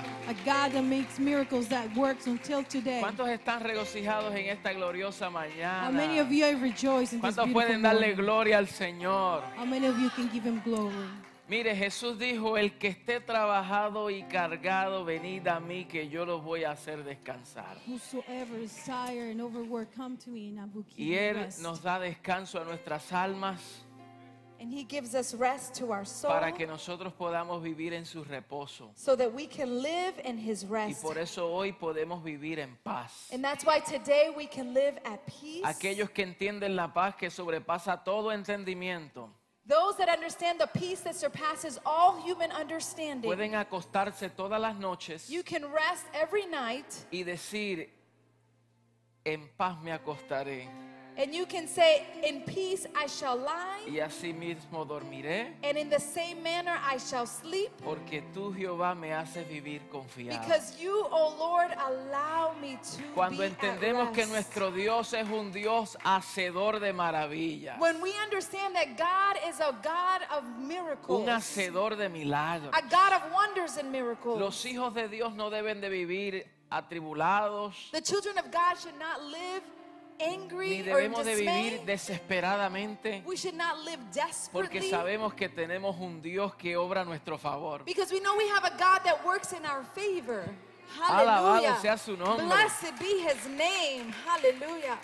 trabaja. A God that makes miracles that works until today. ¿Cuántos están regocijados en esta gloriosa How many of mañana? you this ¿Cuántos pueden darle morning? gloria al Señor? How many of you can give him glory? Mire, Jesús dijo, el que esté trabajado y cargado, venid a mí que yo los voy a hacer descansar. Y Él nos da descanso a nuestras almas And he gives us rest to our soul para que nosotros podamos vivir en su reposo. so that we can live in his Y rest. por eso hoy podemos vivir en paz. And that's why today we can live at peace. Aquellos que entienden la paz que sobrepasa todo entendimiento, Those that understand the peace that surpasses all human understanding. pueden acostarse todas las noches You can rest every night y decir, en paz me acostaré and you can say, In peace I shall lie, y así mismo dormiré, and in the same manner I shall sleep. porque tú Jehová me haces vivir confiado. Because you, O Lord, allow me to Cuando be entendemos at que nuestro Dios es un Dios hacedor de maravillas, When we understand that God is a God of miracles, un hacedor de milagros, a God of wonders and miracles, los hijos de Dios no deben de vivir atribulados, the children of God should not live angry ni debemos de vivir desesperadamente, We should not live porque desperately sabemos que tenemos un Dios que obra a nuestro favor. because we know we have a God that works in our favor. Alabado Hallelujah. sea su nombre. Blessed be his name. Hallelujah.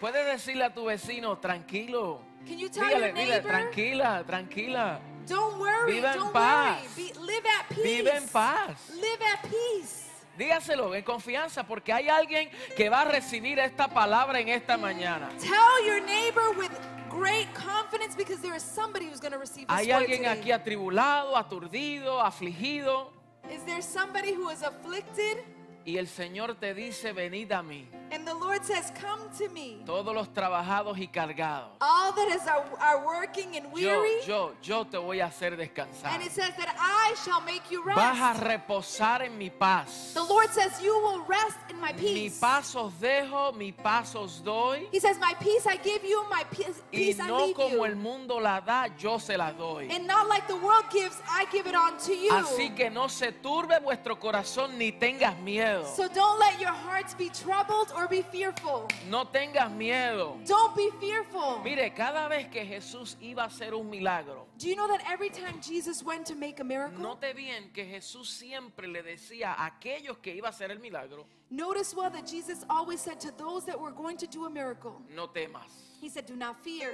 Puedes decirle a tu vecino, tranquilo. Can you tell Dígale, your dile, neighbor, tranquila, tranquila. don't worry, Viva en don't paz. worry. Be, live at peace. Vive en paz. Live at peace. Dígaselo en confianza porque hay alguien que va a recibir esta palabra en esta mañana. Tell your neighbor with great confidence because there is somebody who's going to receive this Hay word alguien today. aquí atribulado, aturdido, afligido Is there somebody who is afflicted? Y el Señor te dice, venid a mí, And the Lord says, Come to me. todos los trabajados y cargados. All that is are, are working and Yo, weary. yo, yo te voy a hacer descansar. And it says that I shall make you rest. Vas a reposar en mi paz. The Lord says, You will rest in my Mi peace. paz os dejo, mi paz os doy. He says, My peace I give you, my peace, Y I no leave como you. el mundo la da, yo se la doy. And not like the world gives, I give it on to you. Así que no se turbe vuestro corazón ni tengas miedo. So don't let your hearts be troubled or be fearful. No tengas miedo. Don't be fearful. Mire, cada vez que Jesús iba a hacer un milagro, Do you know that every time Jesus went to make a miracle? note bien que Jesús siempre le decía a aquellos que iba a hacer el milagro, Notice well that Jesus always said to those that were going to do a miracle, no temas. He said, Do not fear.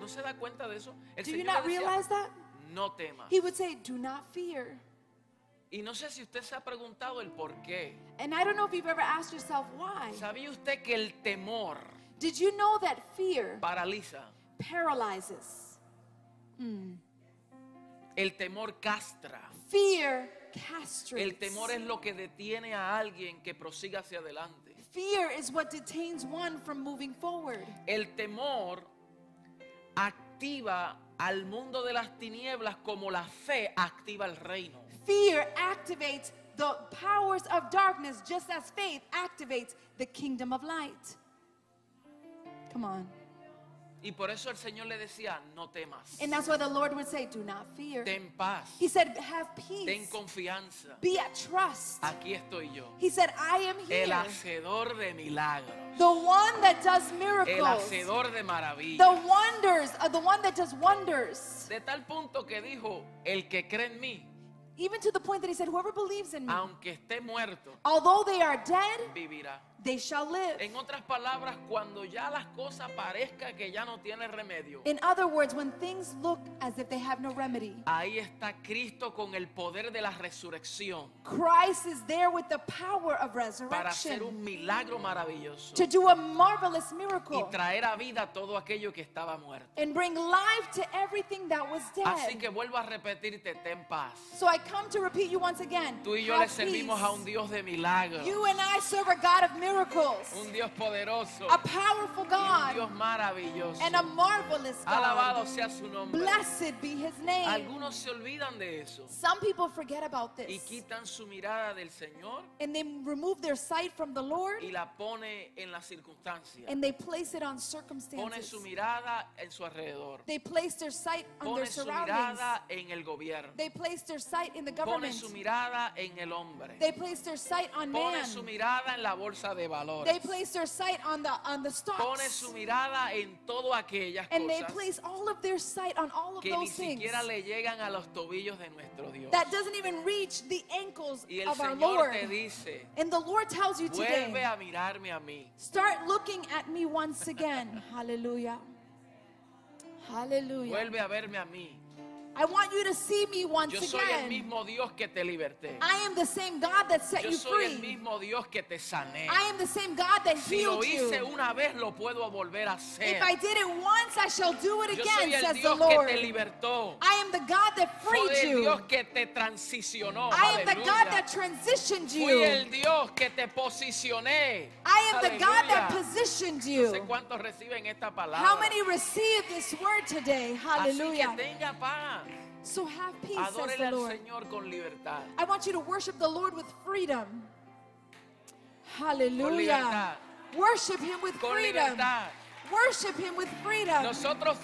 ¿No se da cuenta de eso? El Do you not decía, realize that? no temas. He would say, Do not fear. Y no sé si usted se ha preguntado el por qué. And I don't know if you've ever asked yourself why. ¿Sabía usted que el temor Did you know that fear paraliza? paralyzes? El temor castra. Fear castrates. El temor es lo que detiene a alguien que prosiga hacia adelante. Fear is what detains one from moving forward. El temor activa al mundo de las tinieblas como la fe activa el reino. Fear activates the powers of darkness just as faith activates the kingdom of light. Come on. Y por eso el Señor le decía, no temas, And that's why the Lord would say, Do not fear. ten paz, He said, Have ten peace. confianza. Be at trust. Aquí estoy yo, He said, I am el here. hacedor de milagros, The one that does el miracles. hacedor de maravillas. The wonders, uh, the one that does wonders. De tal punto que dijo, el que cree en mí, Even to the point that he said, Whoever believes in me, aunque esté muerto, although they are dead, vivirá. They shall live. En otras palabras, cuando ya las cosas parezca que ya no tiene remedio, In other words, when things look as if they have no remedy, ahí está Cristo con el poder de la resurrección Christ is there with the power of para hacer resurrection un milagro maravilloso to do a marvelous y miracle traer a vida todo aquello que estaba muerto. and bring life to everything that was Así que dead. vuelvo a repetirte, ten paz. So I come to repeat you once again. Tú y yo le servimos a un Dios de milagros, You and I serve a God of miracles, un Dios poderoso a powerful y un Dios God, maravilloso. and a marvelous Alabado God. sea su nombre. Blessed be his name. Algunos se olvidan de eso Some people forget about y this quitan su mirada del Señor and they remove their sight from the Lord y la pone en las circunstancias. and they place it on Pone circumstances. su mirada en su alrededor. They place their sight on their Pone su surroundings. mirada en el gobierno. They place their sight in the pone government. su mirada en el hombre. They place their sight on Pone man. su mirada en la bolsa de They valores. place their sight on the on the Pone stocks. su mirada en todas aquellas And they cosas place all of their sight on all of que ni those things siquiera le llegan a los tobillos de nuestro Dios. that doesn't even reach the ankles Y el of our Señor Lord. te dice, And the Lord tells you vuelve today, a mirarme a mí. start looking at me once again. Hallelujah. Hallelujah. Vuelve a verme a mí. I want you to see me once Yo soy el again. mismo Dios que te liberté. I am the same God that set Yo you soy el free. mismo Dios que te sané. I am the same God that Si lo healed hice you. una vez, lo puedo volver a hacer. If I did it once, I shall do it Yo soy again, el says the Dios que Lord. te libertó. I am the God that Soy freed el you. Dios que te transicionó. I am the God Aleluya. that transitioned Fui you. el Dios que te posicioné. I am the God that Aleluya. positioned No you. sé cuántos reciben esta palabra. How many receive this word today? Así que Hallelujah. tenga paz. So have peace, says the al Lord. Señor con libertad. I want you to worship the Lord with freedom. Con Hallelujah. libertad. Worship Him with Con freedom. libertad. Worship Him with freedom. Nosotros,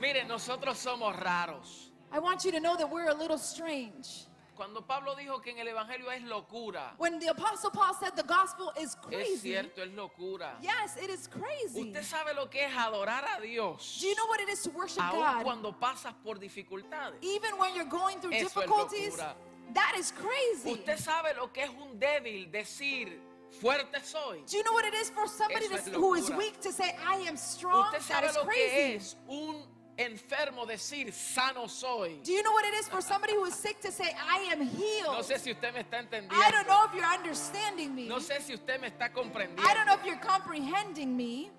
miren, nosotros somos raros. I want you to know that we're a little strange. Cuando Pablo dijo que en el Evangelio es locura, When the Apostle Paul said the gospel is es crazy, cierto, es locura. yes, it is crazy. Usted sabe lo que es adorar a Dios, Do you know what it is to worship aun God? cuando pasas por dificultades. Even when you're going through Eso es difficulties, locura. that is crazy. Usted sabe lo que es un débil decir fuerte soy. Do you know what it is for somebody Eso to- es who is weak to say, I am strong? Usted That sabe is lo que crazy. es un enfermo decir sano soy. Do you know what it is for somebody who is sick to say, I am healed? No sé si usted me está entendiendo. I don't know if you're understanding me. No sé si usted me está comprendiendo. I don't know if you're comprehending me.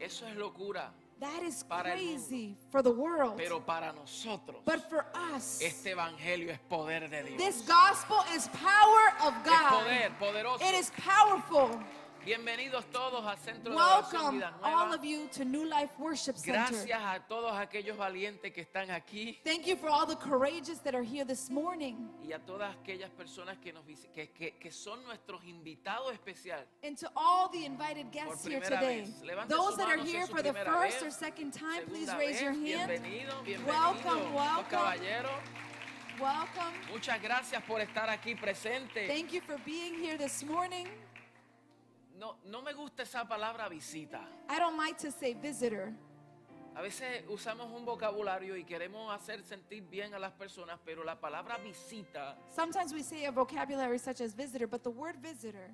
Eso es locura. That is crazy for the world. Pero para nosotros, But for us, este evangelio es poder de Dios. this gospel is power of Es God. poder, poderoso. It is powerful. Bienvenidos todos al Centro de Oración Welcome Vida all Nueva. of you to New Life Worship Center. Gracias a todos aquellos valientes que están aquí Thank you for all the courageous that are here this morning. y a todas aquellas personas que, nos, que, que- que son nuestros invitados especiales. And to all the invited guests here today. Those that are here for the first vez, or second time, please Segunda raise your vez, hand. Bienvenido, bienvenido, Welcome, welcome. Welcome. Muchas gracias por estar aquí presente. Thank you for being here this morning. No, no me gusta esa palabra visita. I don't like to say visitor. A veces usamos un vocabulario y queremos hacer sentir bien a las personas, pero la palabra visita Sometimes we say a vocabulary such as visitor, but the word visitor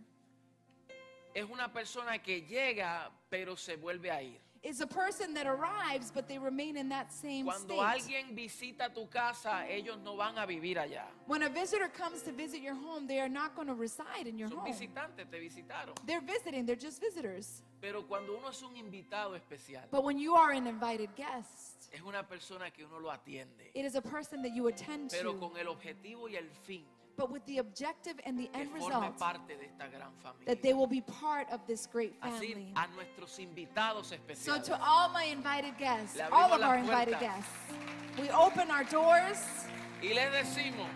es una persona que llega pero se vuelve a ir. Is a person that arrives, but they remain in that same Cuando state. alguien visita tu casa, ellos no van a vivir allá. When a visitor comes to visit your home, they are not going to reside in your Son home. visitantes, te visitaron. They're visiting, they're just visitors. Pero cuando uno es un invitado especial, But when you are an invited guest, es una persona que uno lo atiende, it is a person that you attend pero to, con el objetivo y el fin but with the objective and the end result parte de esta gran that they will be part of this great Así family. So to all my invited guests, all of our invited guests, we open our doors Y les decimos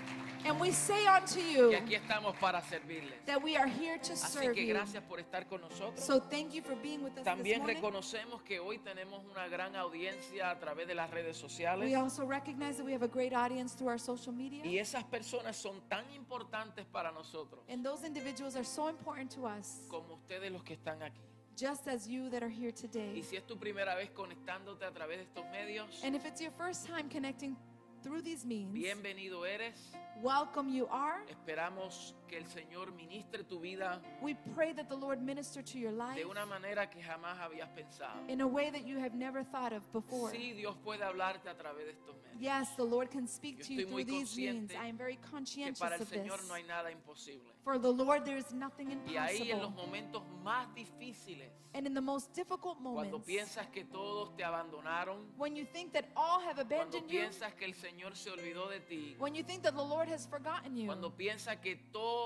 and we say unto you aquí estamos para servirles. that we are here to Así serve que you. gracias por estar con nosotros. So thank you for being with us this También morning. reconocemos que hoy tenemos una gran audiencia a través de las redes sociales. We also recognize that we have a great audience through our social media. Y esas personas son tan importantes para nosotros And those individuals are so important to us, como ustedes los que están aquí. just as you that are here Y today. si es tu primera vez conectándote a través de estos medios, And if it's your first time connecting through these means, bienvenido eres. welcome you are. Esperamos que el Señor ministre tu vida We pray that the Lord minister to your life de una manera que jamás habías pensado. in a way that you have never thought of before. Sí, Dios puede hablarte a través de estos medios. Yes, the Lord can speak Yo to you estoy muy through these means. consciente I am very Que conscientious para el of this. Señor no hay nada imposible. For the Lord, there is nothing Y ahí en los impossible. momentos más difíciles, And in the most difficult cuando moments, piensas que todos te abandonaron, when you think that all have cuando abandoned you, piensas que el Señor se olvidó de ti, when you think that the Lord has forgotten you, cuando piensas que todo,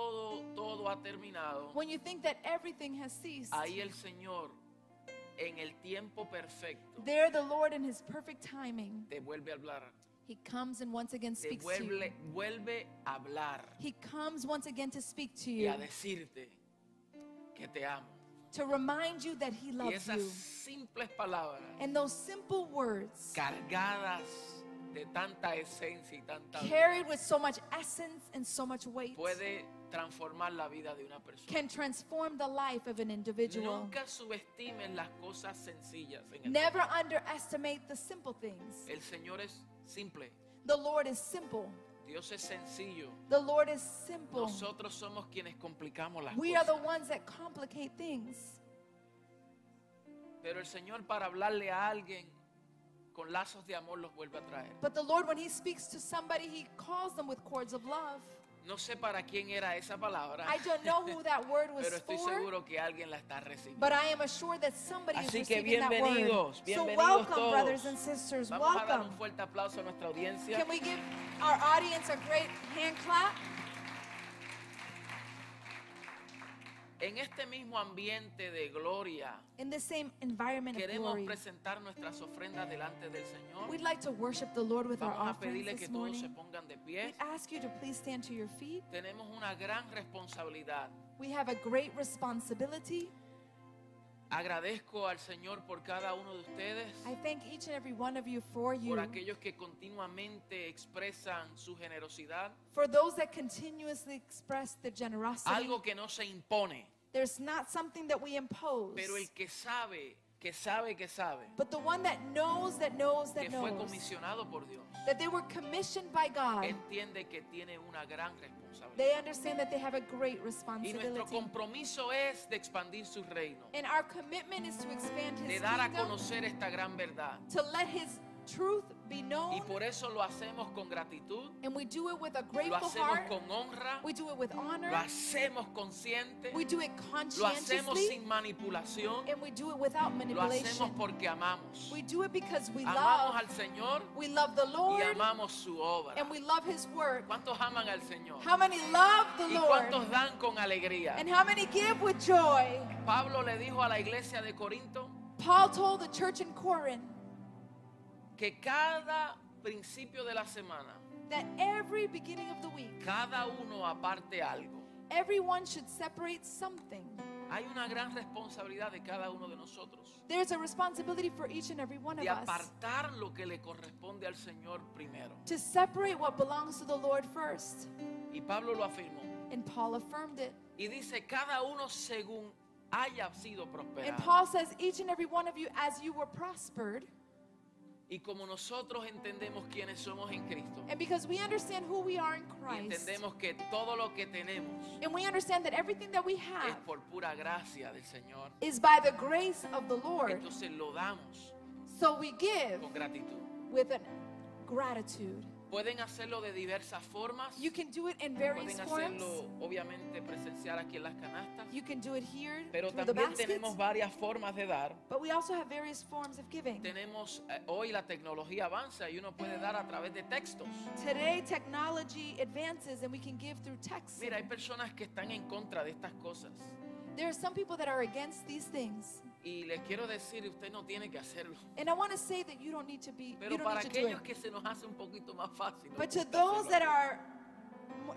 todo ha terminado, when you think that everything has ceased, ahí el Señor, en el tiempo perfecto, there the Lord in his perfect timing, te vuelve a hablar. he comes and once again Te speaks to you. vuelve, vuelve a hablar He comes once again to speak to you, a decirte que te amo. to remind you that he Y loves you. simples palabras And those simple words cargadas de tanta esencia y tanta carried with so much essence and so much weight, puede transformar la vida de una persona. can transform the life of an individual. Nunca subestimen las cosas sencillas en el Never underestimate the simple things. El Señor es simple, The Lord is simple. Dios es sencillo. The Lord is simple. Nosotros somos quienes complicamos las We are the cosas. ones that complicate things. Pero el Señor para hablarle a alguien con lazos de amor los vuelve a traer. But the Lord, when He speaks to somebody, He calls them with cords of love. No sé para quién era esa palabra, I don't know who that word was pero estoy seguro que alguien la está recibiendo. but I am assured that somebody is Así que receiving that word. bienvenidos, So bienvenidos welcome, todos. brothers and sisters. Vamos a dar Welcome. un fuerte aplauso a nuestra audiencia. Can we give our audience a great hand clap? En este mismo ambiente de gloria, In the same environment of queremos glory, presentar nuestras ofrendas delante del Señor. we'd like to worship the Lord with our Vamos a offerings pedirle que this todos se morning. pongan de We pie. ask you to please stand to your feet. Tenemos una gran responsabilidad. We have a great responsibility. Agradezco al Señor por cada uno de ustedes, I thank each and every one of you for you, por aquellos que continuamente expresan su generosidad, for those that continuously express the generosity. algo que no se impone, There's not something that we impose, pero el que sabe, que sabe, que sabe, but the one that knows that knows that que fue comisionado por Dios, that they were commissioned by God. entiende que tiene una gran responsabilidad. They understand that they have a great Y nuestro responsibility. compromiso es de expandir su reino, And our commitment is to expand de His dar a kingdom, conocer esta gran verdad. to let His truth be Y known. por eso lo hacemos con gratitud, And we do it with a lo grateful hacemos heart. con honra, We do it with lo honor. hacemos consciente, We do it lo hacemos sin manipulación, And we do it without lo hacemos manipulation. porque amamos. We do it because we Amamos love. al Señor We love the y Lord amamos su obra. and we love His work. ¿Cuántos aman al Señor? How many love the ¿Y Lord? cuántos dan con alegría? And how many give with joy? Pablo le dijo a la iglesia de Corinto Paul told the church in Corinth que cada principio de la semana, that every beginning of the week, cada uno aparte algo. everyone should separate something. Hay una gran responsabilidad de cada uno de nosotros There's a responsibility for each and every one of de us apartar lo que le corresponde al Señor primero. to separate what belongs to the Lord first. Y Pablo lo afirmó. And Paul affirmed it. Y dice, cada uno según haya sido And prosperado. Paul says, each and every one of you, as you were prospered, Y como nosotros entendemos quiénes somos en Cristo, and because we understand who we are in y Christ, entendemos que todo lo que tenemos and we understand that everything that we es have por pura gracia del Señor, is by the grace of the Lord. entonces lo damos So we give con gratitud. with an gratitude. Pueden hacerlo de diversas formas. You can do it in various Pueden forms. hacerlo obviamente presencial aquí en las canastas. You can do it here Pero through the también baskets. tenemos varias formas de dar. But we also have various forms of giving. Tenemos eh, hoy la tecnología avanza y uno puede dar a través de textos. Today, technology advances and we can give through text. Mira, hay personas que están en contra de estas cosas. There are some people that are against these things. Y les quiero decir, usted no tiene que hacerlo. And I want to say that you don't need to be, you Pero don't para need to do aquellos it. que se nos hace un poquito más fácil. But to those that are,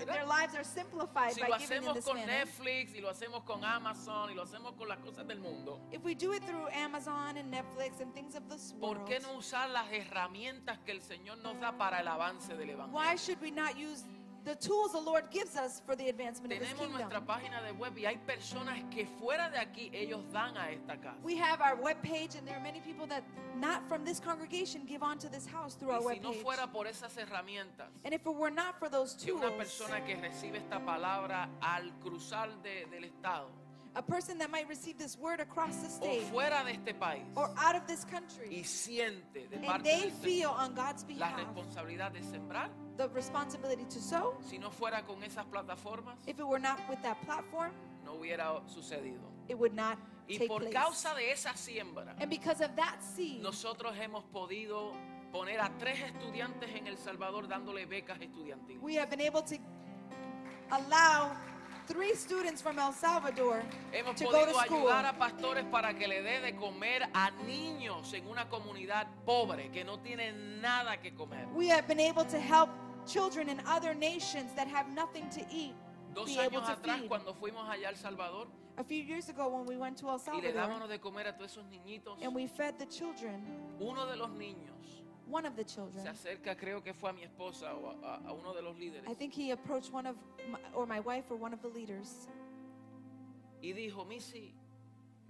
their lives are simplified si by lo giving in hacemos this con manner. Netflix y lo hacemos con Amazon y lo hacemos con las cosas del mundo, If we do it through Amazon and Netflix and things of this ¿por world, qué no usar las herramientas que el Señor nos da para el avance del Evangelio? why should we not use the tools the Lord gives us for the advancement of His Tenemos nuestra kingdom? página de web y hay personas que fuera de aquí ellos dan a esta casa. We have our webpage, and there are many people that not from this congregation give onto this house through our Y si no webpage. fuera por esas herramientas, And if it were not for those que tools, una persona que recibe esta palabra al cruzar de- del estado a person that might receive this word across the o state fuera de este país or out of this y country, siente de and parte they del feel Señor on God's la behalf responsabilidad de sembrar, the responsibility to sow, si no fuera con esas plataformas, if it were not with that platform, no hubiera sucedido. it would not Y take por place. causa de esa siembra, And because of that seed, nosotros hemos podido poner a tres estudiantes en El Salvador dándole becas estudiantiles. we have been able to allow three students from El Salvador Hemos to go to podido school. ayudar a pastores para que le dé de comer a niños en una comunidad pobre que no tienen nada que comer. We have been able to help children in other nations that have nothing to eat Dos be able años to atrás, feed. cuando fuimos allá a El Salvador A few years ago, when we went to El y le Salvador dábamos de comer a todos esos niñitos, and we fed the children, uno de los niños one of the Se children. acerca, creo que fue a mi esposa o a, a- uno de los líderes. I think he approached one of my, or my wife or one of the leaders. Y dijo, Missy,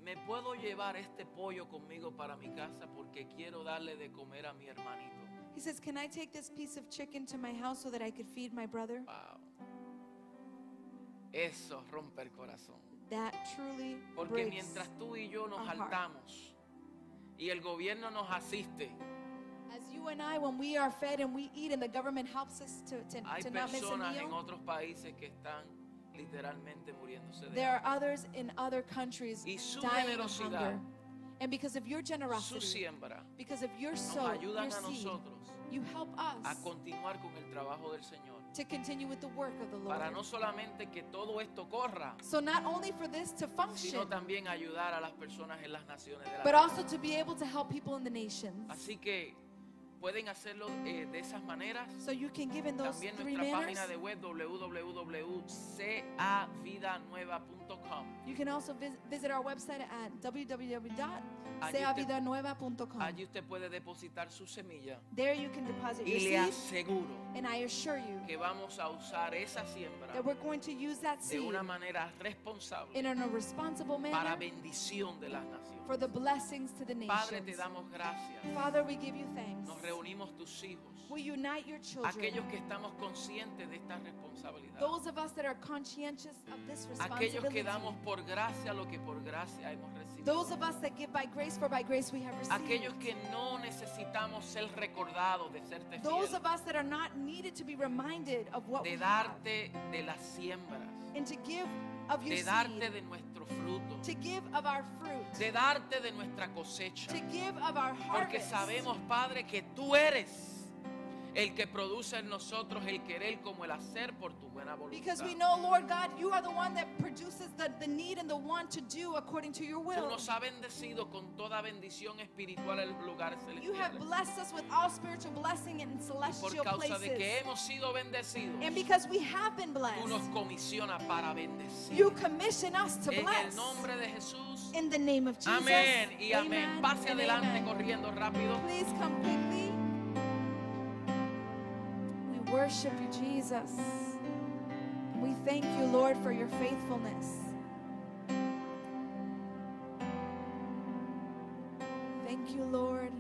¿me puedo llevar este pollo conmigo para mi casa porque quiero darle de comer a mi hermanito? He says, Can I take this piece of chicken to my house so that I could feed my brother? Wow. Eso rompe el corazón. That truly Porque breaks. mientras tú y yo nos heart. saltamos y el gobierno nos asiste, As you and I, when we are fed and we eat and the government helps us to, to, hay to not miss a personas en meal, otros países que están literalmente muriéndose de there are hambre. others in other countries Y su dying of generosidad, hunger. And because of your Su generosity, siembra because of your nos soul, ayudan your a seed, nosotros you help a us continuar con el trabajo del Señor. to continue with the work of the Para Lord. no solamente que todo esto corra, So not only for this to sino function, también ayudar a las personas en las naciones de la but tierra. also to be able to help people in the nations. Así que pueden hacerlo eh, de esas maneras. So you can give in those También three nuestra manners. página de web www.cavidanueva.com. You can also vis- visit our website at www.seavidanueva.com. Allí usted puede depositar su semilla There you can deposit your y le seed, aseguro and I assure you que vamos a usar esa siembra that we're going to use that de seed una manera responsable in a responsible para manner bendición de las naciones. For the blessings to the Padre, te nations. damos gracias. Father, we give you thanks. Nos reunimos tus hijos, We unite your children. aquellos que estamos conscientes de esta responsabilidad, Those of us that are conscientious of this aquellos que responsibility. damos por gracia lo que por gracia hemos recibido, Those of us that give by grace, for by grace we have received. aquellos que no necesitamos ser recordados de serte Those fiel, of us that are not needed to be reminded of what we de have. darte de las siembras, And to give of your de darte seed. de nuestro fruto, To give of our fruit. de darte de nuestra cosecha. To give of our Porque harvest. sabemos, Padre, que tú eres el que produce en nosotros el querer como el hacer por tu buena voluntad. Because we know, Lord God, you are the one that produces the, the need and the want to do according to your Tú will. nos has bendecido con toda bendición espiritual en lugares You have celestiales. blessed us with all spiritual blessing in Por celestial causa de que places. hemos sido bendecidos, And because we have been tú nos blessed, comisionas para bendecir. you commission us to En el bless. nombre de Jesús. In the name of Jesus. Amén y amén. Amen Pase adelante amen. corriendo rápido. Please come quickly. Worship you, Jesus. We thank you, Lord, for your faithfulness. Thank you, Lord,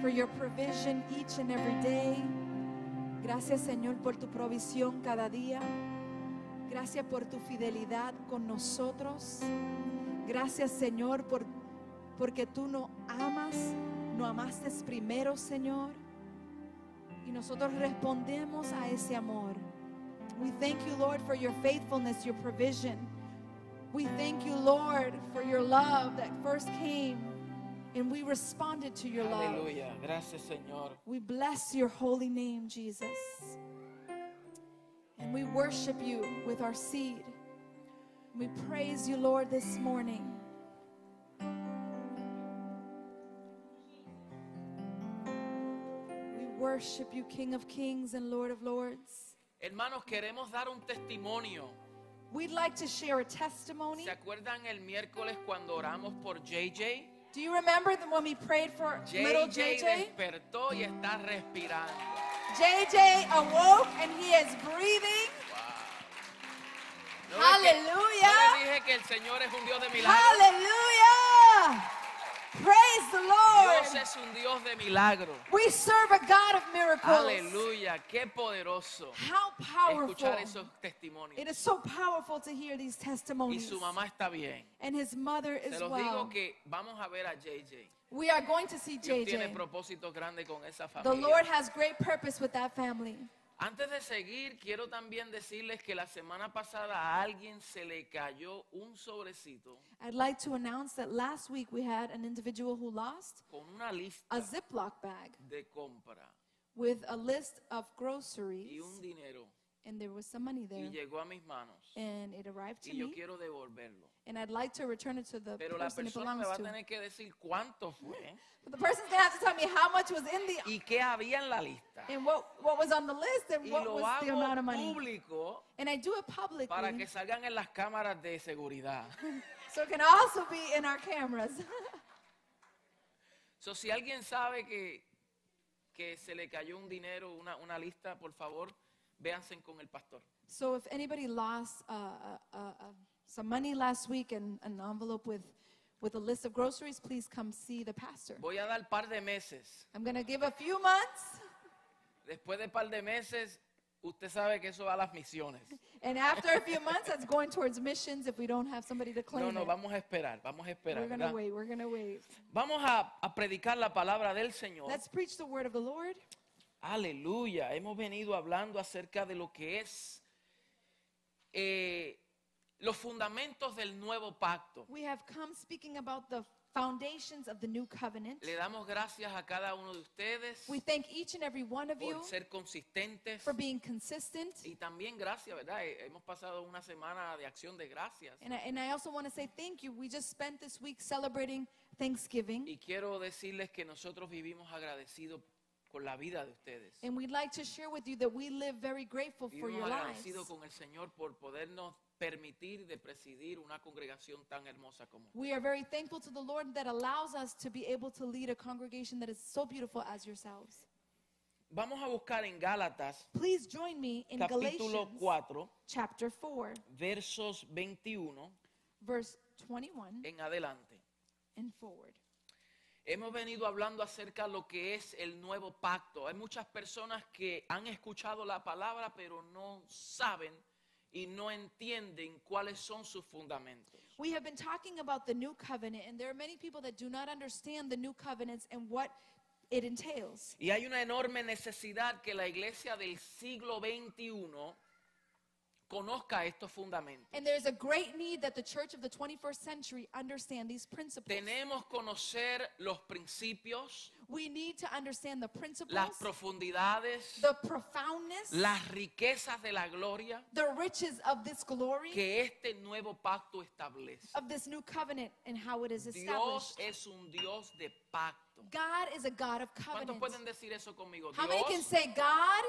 for your provision each and every day. Gracias, Señor, por tu provisión cada día. Gracias por tu fidelidad con nosotros. Gracias, Señor, por, porque tú nos amas, nos amaste primero, Señor. Y nosotros respondemos a ese amor. We thank you, Lord, for your faithfulness, your provision. We thank you, Lord, for your love that first came and we responded to your love. Gracias, Señor. We bless your holy name, Jesus. And we worship you with our seed. We praise you, Lord, this morning. Worship you, King of Kings and Lord of Lords. Hermanos, queremos dar un testimonio. We'd like to share a testimony. ¿Se acuerdan el miércoles cuando oramos por JJ? Do you remember when we prayed for little JJ JJ? despertó y está respirando. JJ awoke and he is breathing. ¿No ves que-. ¿No dije que el Señor es un Dios de milagros? Hallelujah! Praise the Lord. Dios es un Dios de milagros. We serve a God of miracles. Aleluya, qué poderoso How powerful. escuchar esos testimonios. It is so powerful to hear these Y testimonies. su mamá está bien. And his mother Se los well. digo que vamos a ver a JJ. We are going to see Dios tiene JJ. propósitos grandes con esa The Lord has great purpose with that family. Antes de seguir, quiero también decirles que la semana pasada a alguien se le cayó un sobrecito I'd like to announce that last week we had an individual who lost con una lista a Ziploc bag de compra with a list of y groceries, un dinero. And there was some money y there, llegó a mis manos. And it arrived to y yo me, quiero devolverlo. And I'd like to return it to the Pero la person it persona me va a to. tener que decir cuánto fue But the person's gonna have to tell me how much was in the y qué había en la lista. and what what was on the list and Y what lo was the amount hago of money. público And I do it publicly, para que salgan en las cámaras de seguridad. so it can also be in our cameras. So, si alguien sabe que, que se le cayó un dinero, una, una lista, por favor, véanse con el pastor. So if anybody lost uh, uh, uh, uh, some money last week and an envelope with, with a list of groceries, please come see the pastor. Voy a dar par de meses. I'm going to give a few months, Después de par de meses, usted sabe que eso va a las misiones. and after a few months, that's going towards missions if we don't have somebody to claim No, no, it. vamos a esperar, vamos a esperar. We're going to ¿verdad? wait. We're going to wait. Vamos a, a predicar la palabra del Señor. Let's preach the word of the Lord. Aleluya. Hemos venido hablando acerca de lo que es eh, los fundamentos del nuevo pacto. We have come speaking about the foundations of the new covenant. Le damos gracias a cada uno de ustedes We thank each and every one of you por ser consistentes for being consistent. y también gracias, ¿verdad? Eh, Hemos pasado una semana de acción de gracias And I, and I also want to say thank you. We just spent this week celebrating Thanksgiving. y quiero decirles que nosotros vivimos agradecidos con la vida de ustedes. And we'd like to share with you that we live very grateful for your lives. agradecidos con el Señor por podernos permitir de presidir una congregación tan hermosa como. We are very thankful to the Lord that allows us to be able to lead a congregation that is so beautiful as yourselves. Vamos a buscar en Gálatas Please join me in capítulo Galatians 4, chapter 4, versos 21 verse 21 en adelante. and forward. Hemos venido hablando acerca de lo que es el nuevo pacto. Hay muchas personas que han escuchado la palabra pero no saben y no entienden cuáles son sus fundamentos. We have been talking about the new covenant, and there are many people that do not understand the new covenants and what it entails. Y hay una enorme necesidad que la iglesia del siglo XXI conozca estos fundamentos. And there's a great need that the church of the 21st century understand these principles. Tenemos conocer los principios, We need to understand the principles, las profundidades, the profoundness, las riquezas de la gloria the riches of this glory, que este nuevo pacto establece. of this new covenant, and how it is Dios established. es un Dios de pacto. God is a God of ¿Cuántos covenant. pueden decir eso conmigo? How many can Dios say God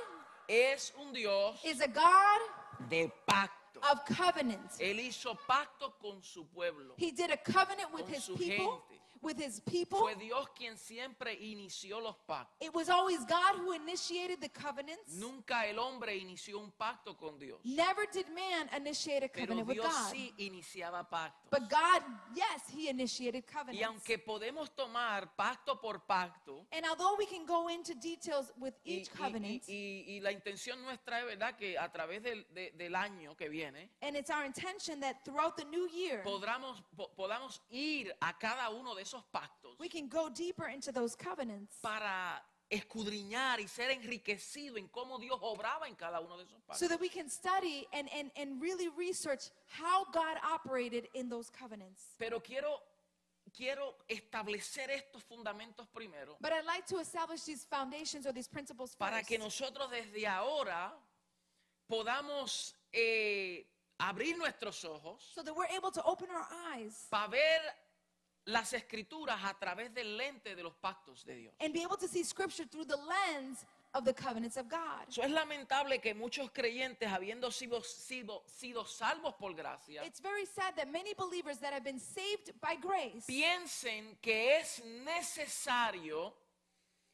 es un Dios is a God de pacto. of covenant? Él hizo pacto con su pueblo. He did a covenant with Con his su people, gente. With his people. Fue Dios quien siempre inició los pactos. It was always God who initiated the covenants. Nunca el hombre inició un pacto con Dios. Never did man initiate a Pero covenant with Dios God. sí iniciaba pactos. But God, yes, he initiated Y covenants. aunque podemos tomar pacto por pacto, And although we can go into details with y, each y- covenant, y- y- y la intención nuestra es verdad que a través del, de- del año que viene and it's our intention that throughout the new year, podamos, po- podamos ir a cada uno de esos pactos we can go deeper into those covenants para escudriñar y ser enriquecido en cómo Dios obraba en cada uno de esos so pactos. that we can study and, and, and really research how God operated in those covenants. Pero quiero, quiero establecer estos fundamentos primero But I'd like to establish these foundations or these principles para first. que nosotros desde ahora podamos eh, abrir nuestros ojos so that we're able to open our eyes para ver las escrituras a través del lente de los pactos de Dios. and be able to see scripture through the lens of the covenants of God. Eso es lamentable que muchos creyentes, habiendo sido, sido, sido salvos por gracia, It's very sad that many believers that have been saved by grace piensen que es necesario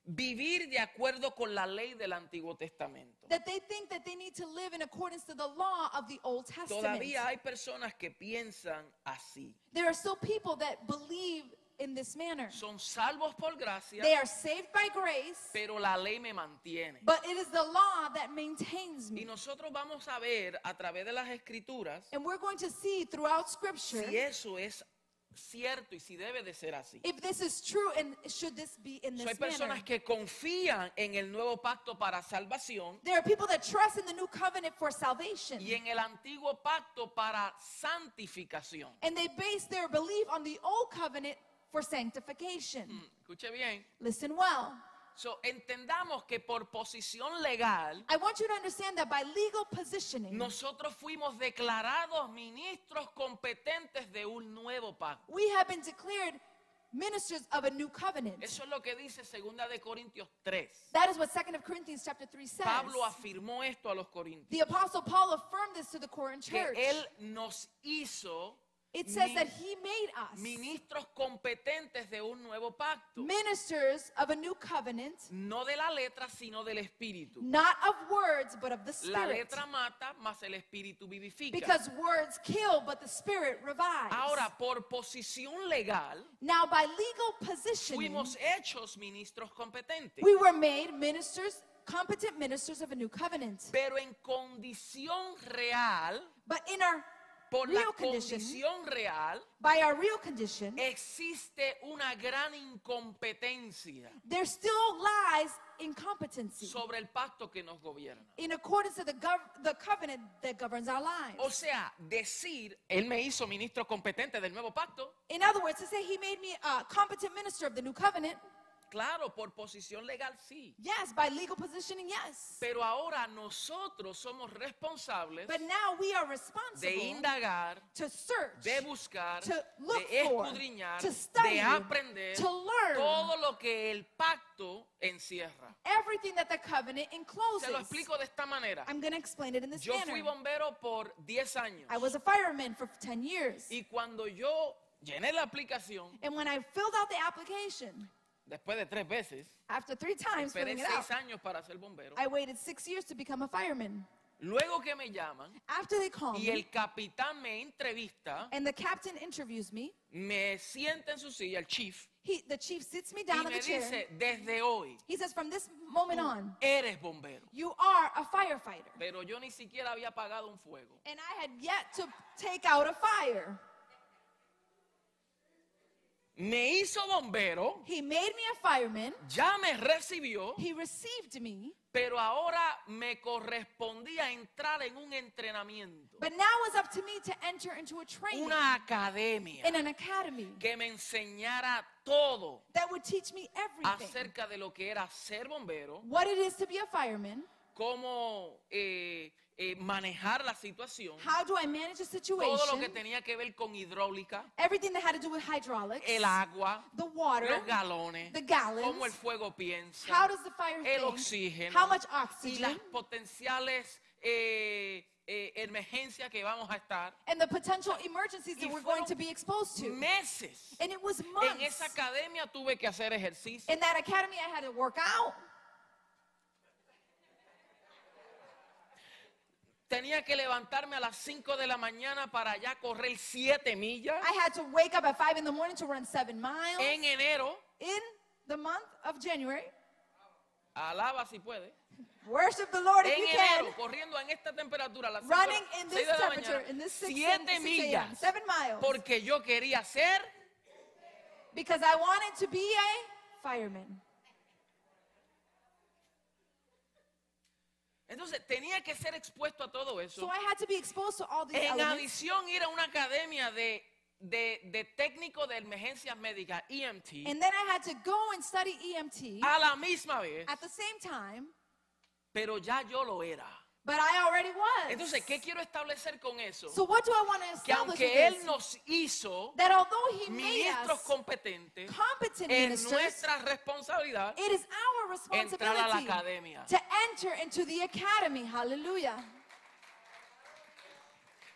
vivir de acuerdo con la ley del Antiguo Testamento. that they think that they need to live in accordance to the law of the Old Testament. Todavía hay personas que piensan así. There are still people that believe in this manner. Son salvos por gracia, They are saved by grace, pero la ley me mantiene. but it is the law that maintains Y me. nosotros vamos a ver a través de las escrituras And we're going to see throughout scripture si eso es cierto y si debe de ser así. if this is true and should this be in So, hay this manner. personas que confían en el nuevo pacto para salvación There are people that trust in the new covenant for salvation. y en el antiguo pacto para santificación. And they base their belief on the old covenant for sanctification. Mm, Escuche bien. Listen well. So, entendamos que por posición legal I want you to understand that by legal positioning, nosotros fuimos declarados ministros competentes de un nuevo pacto. we have been declared ministers of a new covenant. Eso es lo que dice 2 de Corintios 3. That is what 2 Corinthians chapter 3 says. Pablo afirmó esto a los corintios. The apostle Paul affirmed this to the Corinth Que church. él nos hizo It says that He made us ministros competentes de un nuevo pacto. ministers of a new covenant, No de la letra, sino del espíritu. not of words, but of the La Spirit. letra mata, más el espíritu vivifica. Because words kill, but the Spirit revives. Ahora, por posición legal, Now, by legal positioning, fuimos hechos ministros competentes. we were made ministers, competent ministers of a new covenant. Pero en condición real, But in our por la real condition, condición real, by our real condition, existe una gran incompetencia there still lies incompetency sobre el pacto que nos gobierna. in accordance to the, gov- the covenant that governs our lives. O sea, decir, Él me hizo ministro competente del nuevo pacto, In other words, to say he made me a competent minister of the new covenant, claro, por posición legal sí. yes, by legal positioning, yes. Pero ahora nosotros somos responsables But now we are de responsible indagar, to search, de buscar, to look de for, escudriñar, to study, de aprender to learn todo lo que el pacto encierra. everything that the covenant encloses. Se lo explico de esta manera. I'm going to explain it in this Yo fui manner. bombero por 10 años I was a fireman for 10 years. y cuando yo llené la aplicación, And when I filled out the application, después de tres veces, after three times esperé filling it out, seis años para ser bombero. I waited six years to become a fireman. Luego que me llaman After they call y me, el capitán me entrevista, and the captain interviews me, me sienta en su silla, el chief, he, the chief sits me y down in me the chair. dice, desde hoy He says, from this moment on, eres bombero. you are a firefighter. Pero yo ni siquiera había apagado un fuego. And I had yet to take out a fire. Me hizo bombero, He made me a fireman. ya me recibió, He received me. pero ahora me correspondía entrar en un entrenamiento, But now it's up to me to enter into a training una academia in an academy que me enseñara todo that would teach me everything. acerca de lo que era ser bombero, What it is to be a fireman. Cómo eh, eh, manejar la situación, How do I manage a situation? todo lo que tenía que ver con hidráulica, Everything that had to do with hydraulics. el agua, the water. los galones, the gallons. cómo el fuego piensa, How does the fire el think? oxígeno How much y las oxygen? potenciales eh, eh, emergencias que vamos a estar And the potential emergencies that we're going to be exposed to. meses. And it was En months. esa academia tuve que hacer ejercicio. In that academy, I had to work out. Tenía que levantarme a las 5 de la mañana para ya correr 7 millas. I had to wake up at 5 in the morning to run seven miles. En enero, in the month of January, alaba si puede. worship the Lord if En you enero, can. corriendo en esta temperatura, a las 5 de Running in 6 this de la temperature, mañana, in this 6 7 6 a.m., millas. 7 miles. Porque yo quería ser Because I wanted to be a fireman. Entonces tenía que ser expuesto a todo eso. So I had to be exposed to all these En elements. adición, ir a una academia de, de, de técnico de emergencias médicas, EMT, And then I had to go and study EMT a la misma vez, at the same time, pero ya yo lo era. But I already was. Entonces, ¿qué quiero establecer con eso? so what do I want to Que establish aunque with Él nos hizo that although he made ministros competentes, competent es nuestra responsabilidad it is our entrar a la responsibility academia. to enter into the academy. Hallelujah.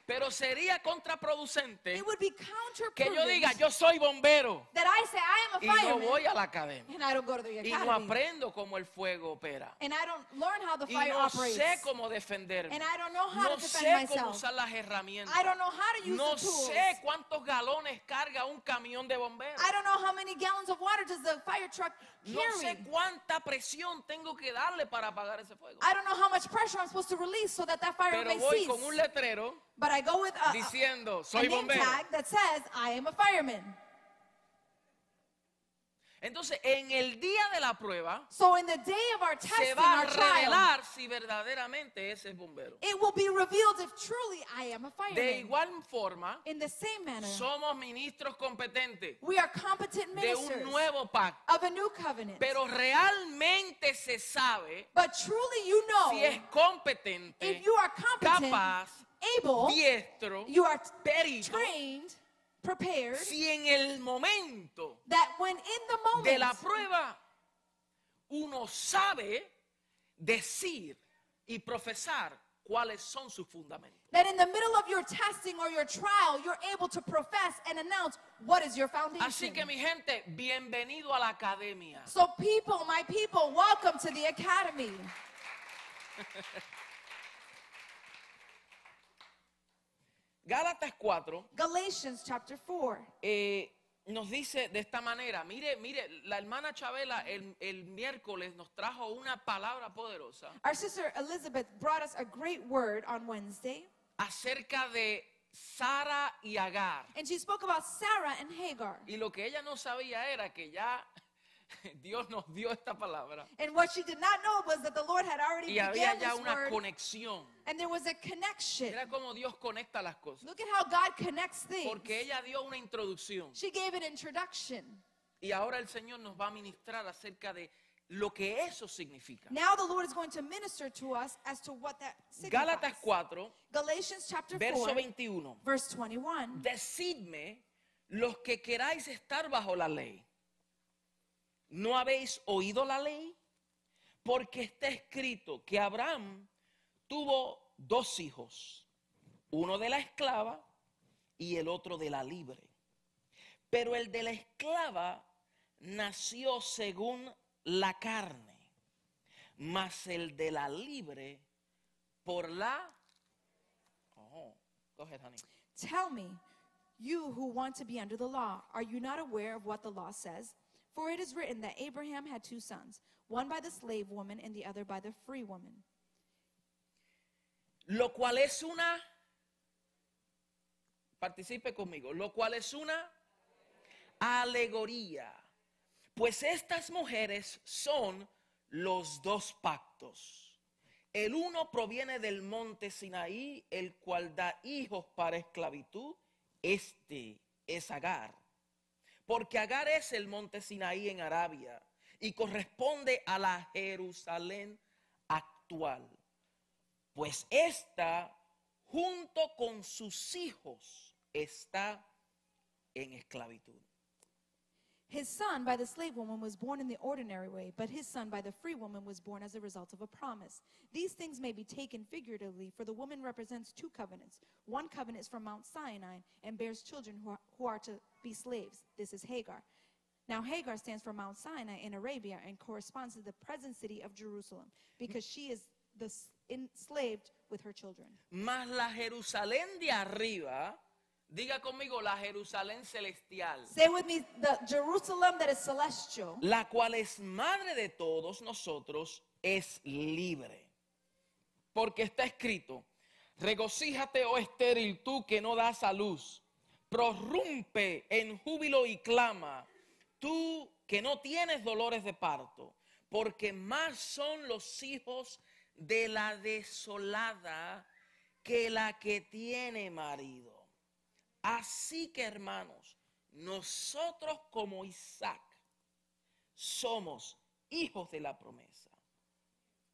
Pero sería contraproducente It would be que yo diga, yo soy bombero that I say I am y a no fireman voy a la academia and I don't go to the y no academy aprendo cómo el fuego opera. and I don't learn how the Y fire no operates sé cómo defenderme. and I don't know how No to sé defend cómo myself. usar las herramientas. I don't know how to use No the tools. sé cuántos galones carga un camión de bomberos. I don't know how many gallons of water does the fire truck No sé cuánta presión tengo que darle para apagar ese fuego. I don't know how much pressure I'm supposed to release so that that fire Pero may voy cease. con un letrero But I go with a, a, diciendo, a soy name bombero. tag that says I am a fireman. Entonces, en el día de la prueba, So in the day of our se testing, va a our trial, revelar si verdaderamente ese es bombero. it will be revealed if truly I am a De fireman. igual forma, In the same manner, somos ministros competentes we are competent de un nuevo pacto. of a new covenant. Pero realmente se sabe but truly you know si es competente, if you are competent, capaz, able, diestro, you are perito, trained, prepared, si en el momento that when in the moment de la prueba uno sabe decir y profesar cuáles son sus fundamentos. That in the middle of your testing or your trial, you're able to profess and announce what is your foundation. Así que mi gente, bienvenido a la academia. So, people, my people, welcome to the academy. Gálatas 4 Galatians chapter 4. eh, nos dice de esta manera, mire, mire, la hermana Chabela el, el miércoles nos trajo una palabra poderosa Our sister Elizabeth brought us a great word on Wednesday, acerca de Sara y Agar. and she spoke about Sarah and Hagar. Y lo que ella no sabía era que ya Dios nos dio esta palabra And what she did not know was that the Lord had already y había ya this una word, conexión. and there was a connection. Era como Dios conecta las cosas. Look at how God connects things. Porque ella dio una introducción She gave an introduction. y ahora el Señor nos va a ministrar acerca de lo que eso significa. Now the Lord is going to minister to us as to what that signifies. Gálatas 4, Galatians chapter 4, verso 21. verse 21. Decidme los que queráis estar bajo la ley. ¿No habéis oído la ley? Porque está escrito que Abraham tuvo dos hijos, uno de la esclava y el otro de la libre. Pero el de la esclava nació según la carne, mas el de la libre por la... Oh, go ahead, honey. Tell me, you who want to be under the law, are you not aware of what the law says? For it is written that Abraham had two sons, one by the slave woman and the other by the free woman. Lo cual es una, participe conmigo, lo cual es una alegoría. Pues estas mujeres son los dos pactos. El uno proviene del monte Sinaí, el cual da hijos para esclavitud. Este es Agar. Porque Agar es el monte Sinaí en Arabia y corresponde a la Jerusalén actual. Pues esta, junto con sus hijos, está en esclavitud. His son by the slave woman was born in the ordinary way, but his son by the free woman was born as a result of a promise. These things may be taken figuratively, for the woman represents two covenants. One covenant is from Mount Sinai and bears children who are, who are to be slaves. This is Hagar. Now, Hagar stands for Mount Sinai in Arabia and corresponds to the present city of Jerusalem because she is the enslaved with her children. Mas la Jerusalén de arriba, diga conmigo la Jerusalén celestial, Say with me, the Jerusalem that is celestial, la cual es madre de todos nosotros, es libre. Porque está escrito, regocíjate, oh estéril, tú que no das a luz, prorrumpe en júbilo y clama, tú que no tienes dolores de parto, porque más son los hijos de la desolada que la que tiene marido. Así que hermanos, nosotros como Isaac somos hijos de la promesa.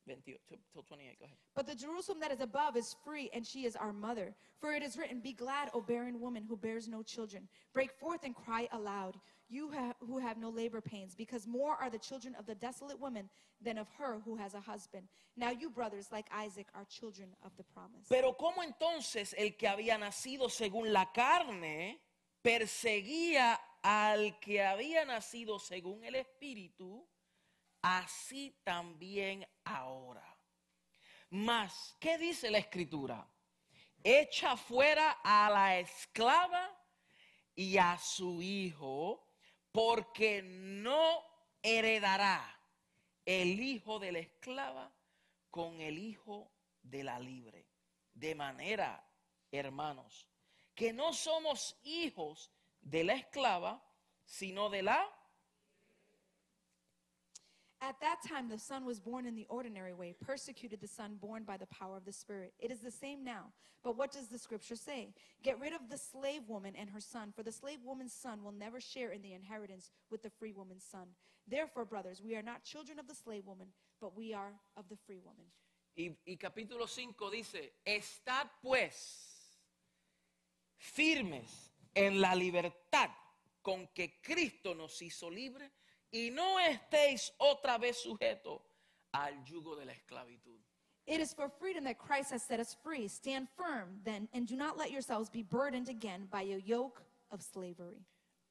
28 till 28, go ahead. But the Jerusalem that is above is free, and she is our mother. For it is written, Be glad, O barren woman who bears no children. Break forth and cry aloud, you ha- who have no labor pains, because more are the children of the desolate woman than of her who has a husband. Now you, brothers, like Isaac, are children of the promise. Pero ¿cómo entonces el que había nacido según la carne perseguía al que había nacido según el espíritu? Así también ahora. Mas, ¿qué dice la escritura? Echa fuera a la esclava y a su hijo, porque no heredará el hijo de la esclava con el hijo de la libre. De manera, hermanos, que no somos hijos de la esclava, sino de la... At that time, the Son was born in the ordinary way, persecuted the Son born by the power of the Spirit. It is the same now. But what does the scripture say? Get rid of the slave woman and her son, for the slave woman's son will never share in the inheritance with the free woman's son. Therefore, brothers, we are not children of the slave woman, but we are of the free woman. Y, y capítulo 5 dice, estad pues firmes en la libertad con que Cristo nos hizo libre y no estéis otra vez sujetos al yugo de la esclavitud. It is for freedom that Christ has set us free. Stand firm then, and do not let yourselves be burdened again by a yoke of slavery.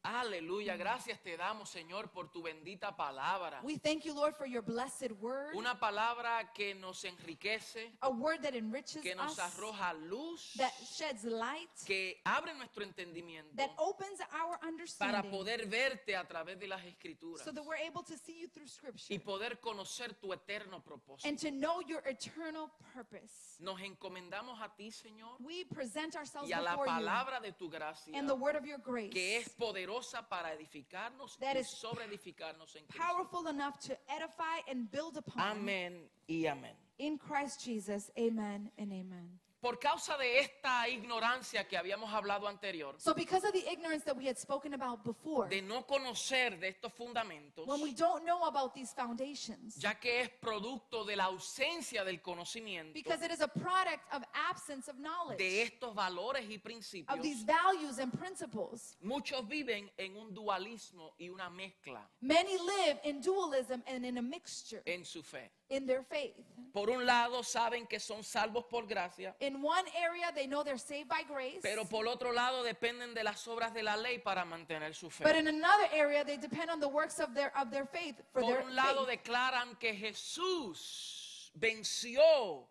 Aleluya, gracias te damos, Señor, por tu bendita palabra. We thank you, Lord, for your blessed word, Una palabra que nos enriquece, a word that enriches que nos us, arroja luz, that sheds light, que abre nuestro entendimiento that opens our para understanding poder verte a través de las escrituras so that we're able to see you through Scripture y poder conocer tu eterno propósito. and to know your eternal purpose. Nos encomendamos a ti, Señor, We present ourselves y a la before you palabra de tu gracia, and the word of your grace, que es poderosa para edificarnos That y is sobre edificarnos en powerful enough to edify and build upon. Amén y amén. In Christ Jesus, amen and amen. Por causa de esta ignorancia que habíamos hablado anterior, So, because of the ignorance that we had spoken about before, de no conocer de estos fundamentos, when we don't know about these foundations, ya que es producto de la ausencia del conocimiento because it is a product of absence of knowledge, de estos valores y of principios, these values and principles, muchos viven en un dualismo y una mezcla many live in dualism and in a mixture en su fe. In their faith. Por un lado, saben que son salvos por gracia, In one area, they know they're saved by grace, pero por otro lado dependen de las obras de la ley para mantener su fe. but in another area, they depend on the works of their of their faith for Por their un lado faith. declaran que Jesús venció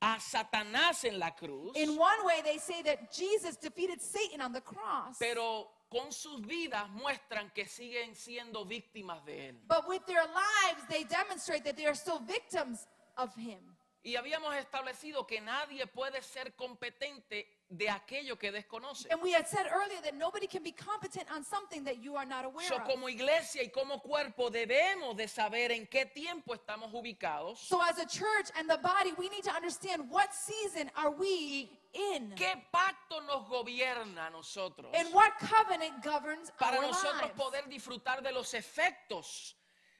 a Satanás en la cruz, In one way, they say that Jesus defeated Satan on the cross. pero con sus vidas muestran que siguen siendo víctimas de él. But with their lives, they demonstrate that they are still victims of him. Y habíamos establecido que nadie puede ser competente de aquello que desconoce. And we had said earlier that nobody can be competent on something that you are not aware So, of. como iglesia y como cuerpo debemos de saber en qué tiempo estamos ubicados, So as a church and the body, we need to understand what season are we in? qué pacto nos gobierna a nosotros And what covenant governs para our nosotros lives? poder disfrutar de los efectos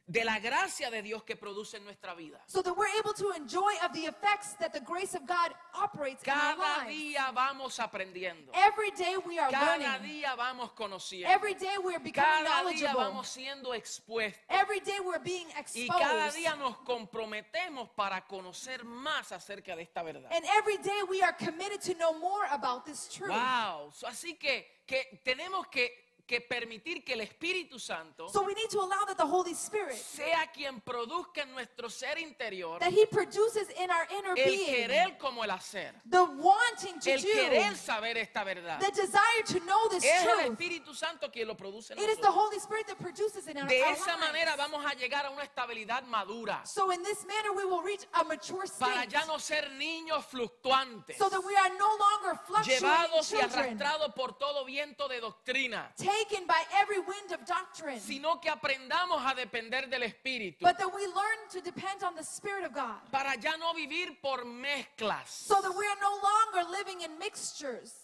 de la gracia de Dios que produce en nuestra vida. So that we're able to enjoy of the effects that the grace of God operates in our Cada lives. día vamos aprendiendo. Every day we are Cada learning. día vamos conociendo. Every day we're becoming Cada día vamos siendo expuestos. Every day we're being Y cada exposed. día nos comprometemos para conocer más acerca de esta verdad. And every day we are committed to know more about this truth. Wow. So, Así que, que tenemos que, que permitir que el Espíritu Santo So we need to allow that the Holy Spirit, sea quien produzca en nuestro ser interior that He produces in our inner el being, querer como el hacer. the wanting to El do, querer saber esta verdad. the desire to know this Es el truth. Espíritu Santo quien lo produce en It is the nosotros. Holy Spirit that produces in our, De our esa lives. manera vamos a llegar a una estabilidad madura So in this manner we will reach a mature para state, ya no ser niños fluctuantes, so that we are no longer fluctuating llevados y children, arrastrados por todo viento de doctrina, taken by every wind of doctrine, sino que aprendamos a depender del Espíritu but that we learn to depend on the Spirit of God, para ya no vivir por mezclas. so that we are no longer living in mixtures.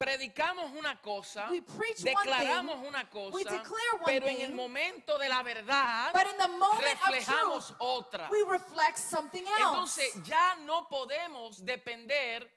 Predicamos una cosa, We preach one declaramos thing, una we cosa, declare one pero en thing, el momento de la verdad But in the moment of reflejamos truth, otra. we reflect something else. Entonces ya no podemos depender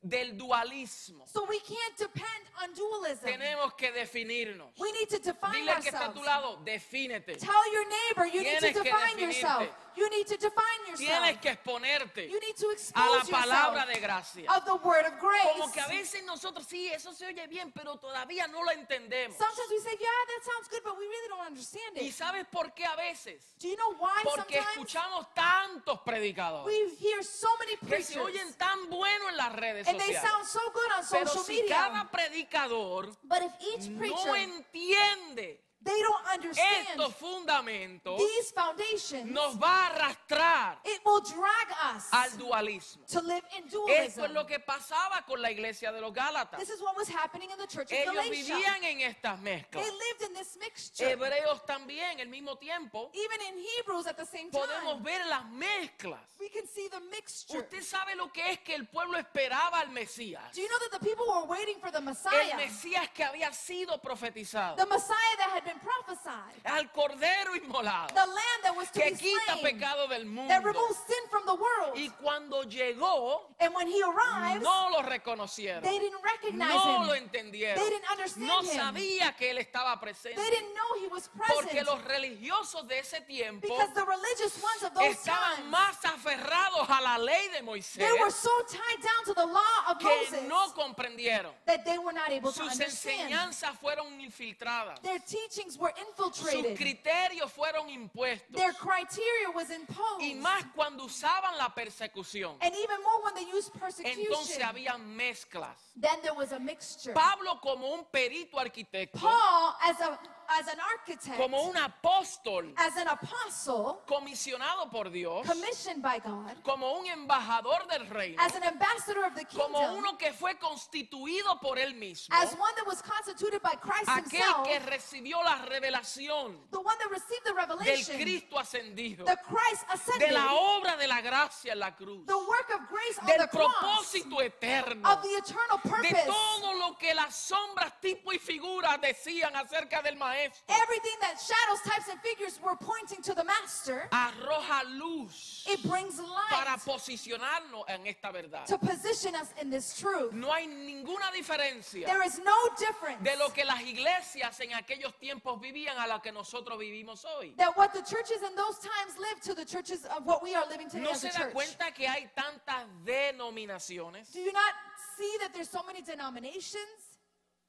del dualismo. So we can't depend on dualism. Tenemos que definirnos. We need to define Dile al que está a tu lado, defínete. Tell your neighbor you need to define yourself. You need to define yourself. Tienes que exponerte You need to a la expose palabra yourself de gracia. of the word of grace. Como que a veces nosotros sí, eso se oye bien, pero todavía no lo entendemos. Sometimes we say, yeah, that sounds good, but we really don't understand ¿Y it. sabes por qué a veces? Do you know why Porque sometimes escuchamos tantos predicadores we hear so many que se preachers oyen tan buenos en las redes and they sociales. sound so good on Pero social si media, cada predicador but if each no preacher, entiende they don't understand estos fundamentos, these foundations, nos va a arrastrar it will drag us al dualismo. to live in Esto dualism. es lo que pasaba con la iglesia de los Gálatas. This is what was happening in the church of Ellos Galatia. vivían en estas mezclas. They lived in this mixture. Hebreos también, al mismo tiempo, Even in Hebrews at the same time, podemos ver las mezclas. we can see the mixture. Usted sabe lo que es que el pueblo esperaba al Mesías. Do you know that the people were waiting for the El Messiah? Mesías que había sido profetizado. The Messiah that had been prophesied. al cordero inmolado The lamb that was to que be quita slain, pecado del mundo. that removes sin from the world. Y cuando llegó, And when he arrives, no lo reconocieron. they didn't recognize No him. lo entendieron. They didn't understand No him. sabía que él estaba They presente. didn't know he was Porque present. los religiosos de ese tiempo Because the religious ones of those estaban times, más aferrados a la ley de Moisés they were so tied down to the law of que Moses no comprendieron. that they were not able to Sus understand. enseñanzas fueron infiltradas. Their teachings were Sus infiltrated. criterios fueron impuestos. Their criteria was imposed. Y más cuando usaban la persecución. And even more when they used Entonces persecution. había mezclas. Then there was a mixture. Pablo como un perito arquitecto, Paul, as, a, as an architect, como un apóstol as an apostle, comisionado por Dios, commissioned by God, como un embajador del reino, as an ambassador of the como kingdom, uno que fue constituido por él mismo, as one that was constituted by Christ aquel himself, que recibió la revelación the one that received the del revelation, Cristo ascendido, the Christ de ascended, la obra de la gracia en la cruz, the work of grace on del the cross, propósito eterno, of the eternal de purpose, todo lo que las sombras, tipo y figuras decían acerca del maestro. Everything that shadows, types, and figures were pointing to the Master, Arroja luz it brings para light posicionarnos en esta verdad. to position us in this truth. No hay ninguna diferencia There is no difference de lo que las iglesias en aquellos tiempos vivían a la que nosotros vivimos hoy. that what the churches in those times lived to the churches of what we are living today ¿No as se a da church. cuenta que hay tantas denominaciones, Do you not see that there's so many denominations?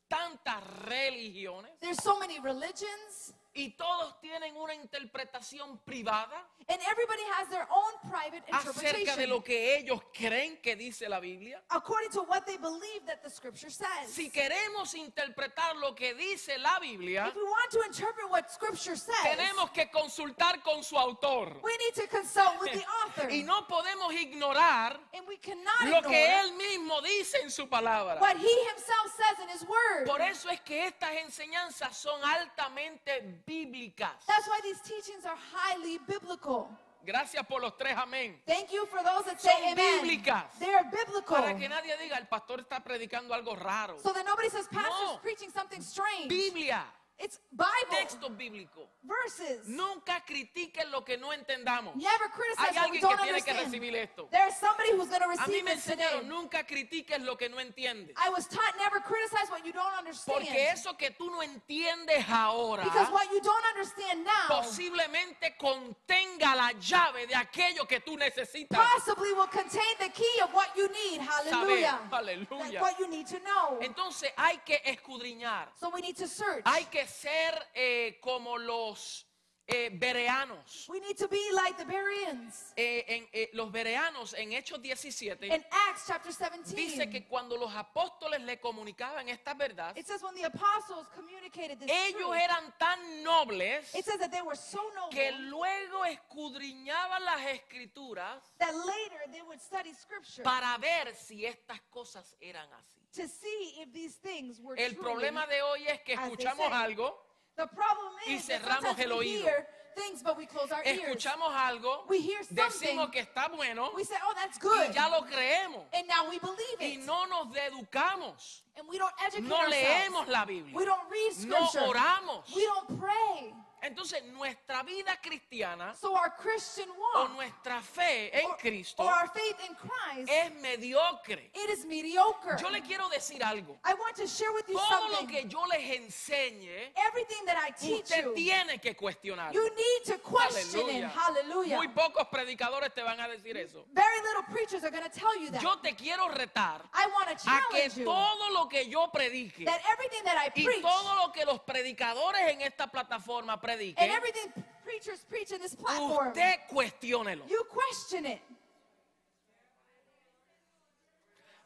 Tantas religiones. There's so many religions, y todos tienen una interpretación privada and everybody has their own private acerca de interpretation lo que ellos creen que dice la Biblia? according to what they believe that the scripture says. Si queremos interpretar lo que dice la Biblia, If we want to interpret what scripture says, tenemos que consultar con su autor. we need to consult with the author. Y no podemos ignorar and we cannot lo ignore que él mismo dice en su palabra. what he himself says in his word. Por eso es que estas enseñanzas son altamente bíblicas. That's why these teachings are highly biblical. Gracias por los tres amén. Thank you for those that say Son amen. bíblicas. They are biblical. Para que nadie diga, el pastor está predicando algo raro. So that nobody says pastor's No. preaching something strange. Biblia, It's Bible texto bíblico. verses. Nunca critiquen lo que no entendamos. Never criticize Hay what we alguien que don't tiene que understand. recibir esto. There's somebody who's going to A mí receive me this today. enseñaron, nunca critiques lo que no entiendes. I was taught never criticize what you don't understand. Porque eso que tú no entiendes ahora because what you don't understand now posiblemente contenga la llave de aquello que tú necesitas. possibly will contain the key of what you need. Hallelujah. Saber. Aleluya. Like what you need to know. Entonces hay que escudriñar. so we need to search. Hay que ser eh, como los eh, bereanos. we need to be like the Bereans. Eh, en, eh, los bereanos en Hechos 17 In Acts chapter 17, dice que cuando los apóstoles le comunicaban esta verdad, it says when the apostles communicated this ellos truth, eran tan nobles it says that they were so noble que luego escudriñaban las escrituras that later they would study scripture para ver si estas cosas eran así. To see if these things were El problema de hoy es que escuchamos algo, The problem y cerramos el we oído. hear things but we close our ears. escuchamos algo, We hear decimos que está bueno We say, oh, that's good. y ya lo creemos. And now we believe Y it. no nos educamos, and we don't educate no ourselves. leemos la Biblia, We don't read no oramos. We don't pray. Entonces nuestra vida cristiana So our Christian o walk nuestra fe en or, Cristo or our faith in Christ, es mediocre. it is mediocre. Yo le quiero decir algo. I want to share with you Todo lo que yo les enseñe, Everything that I teach usted you, tiene que cuestionar. you need to question it. Hallelujah. Muy pocos predicadores te van a decir eso. Very little preachers are going to tell you that. Yo te quiero retar I want to a que challenge you todo lo que yo predique that everything that I y preach todo lo que los predicadores en esta plataforma and prediquen, everything preachers preach in this platform, usted cuestiónelo. you question it.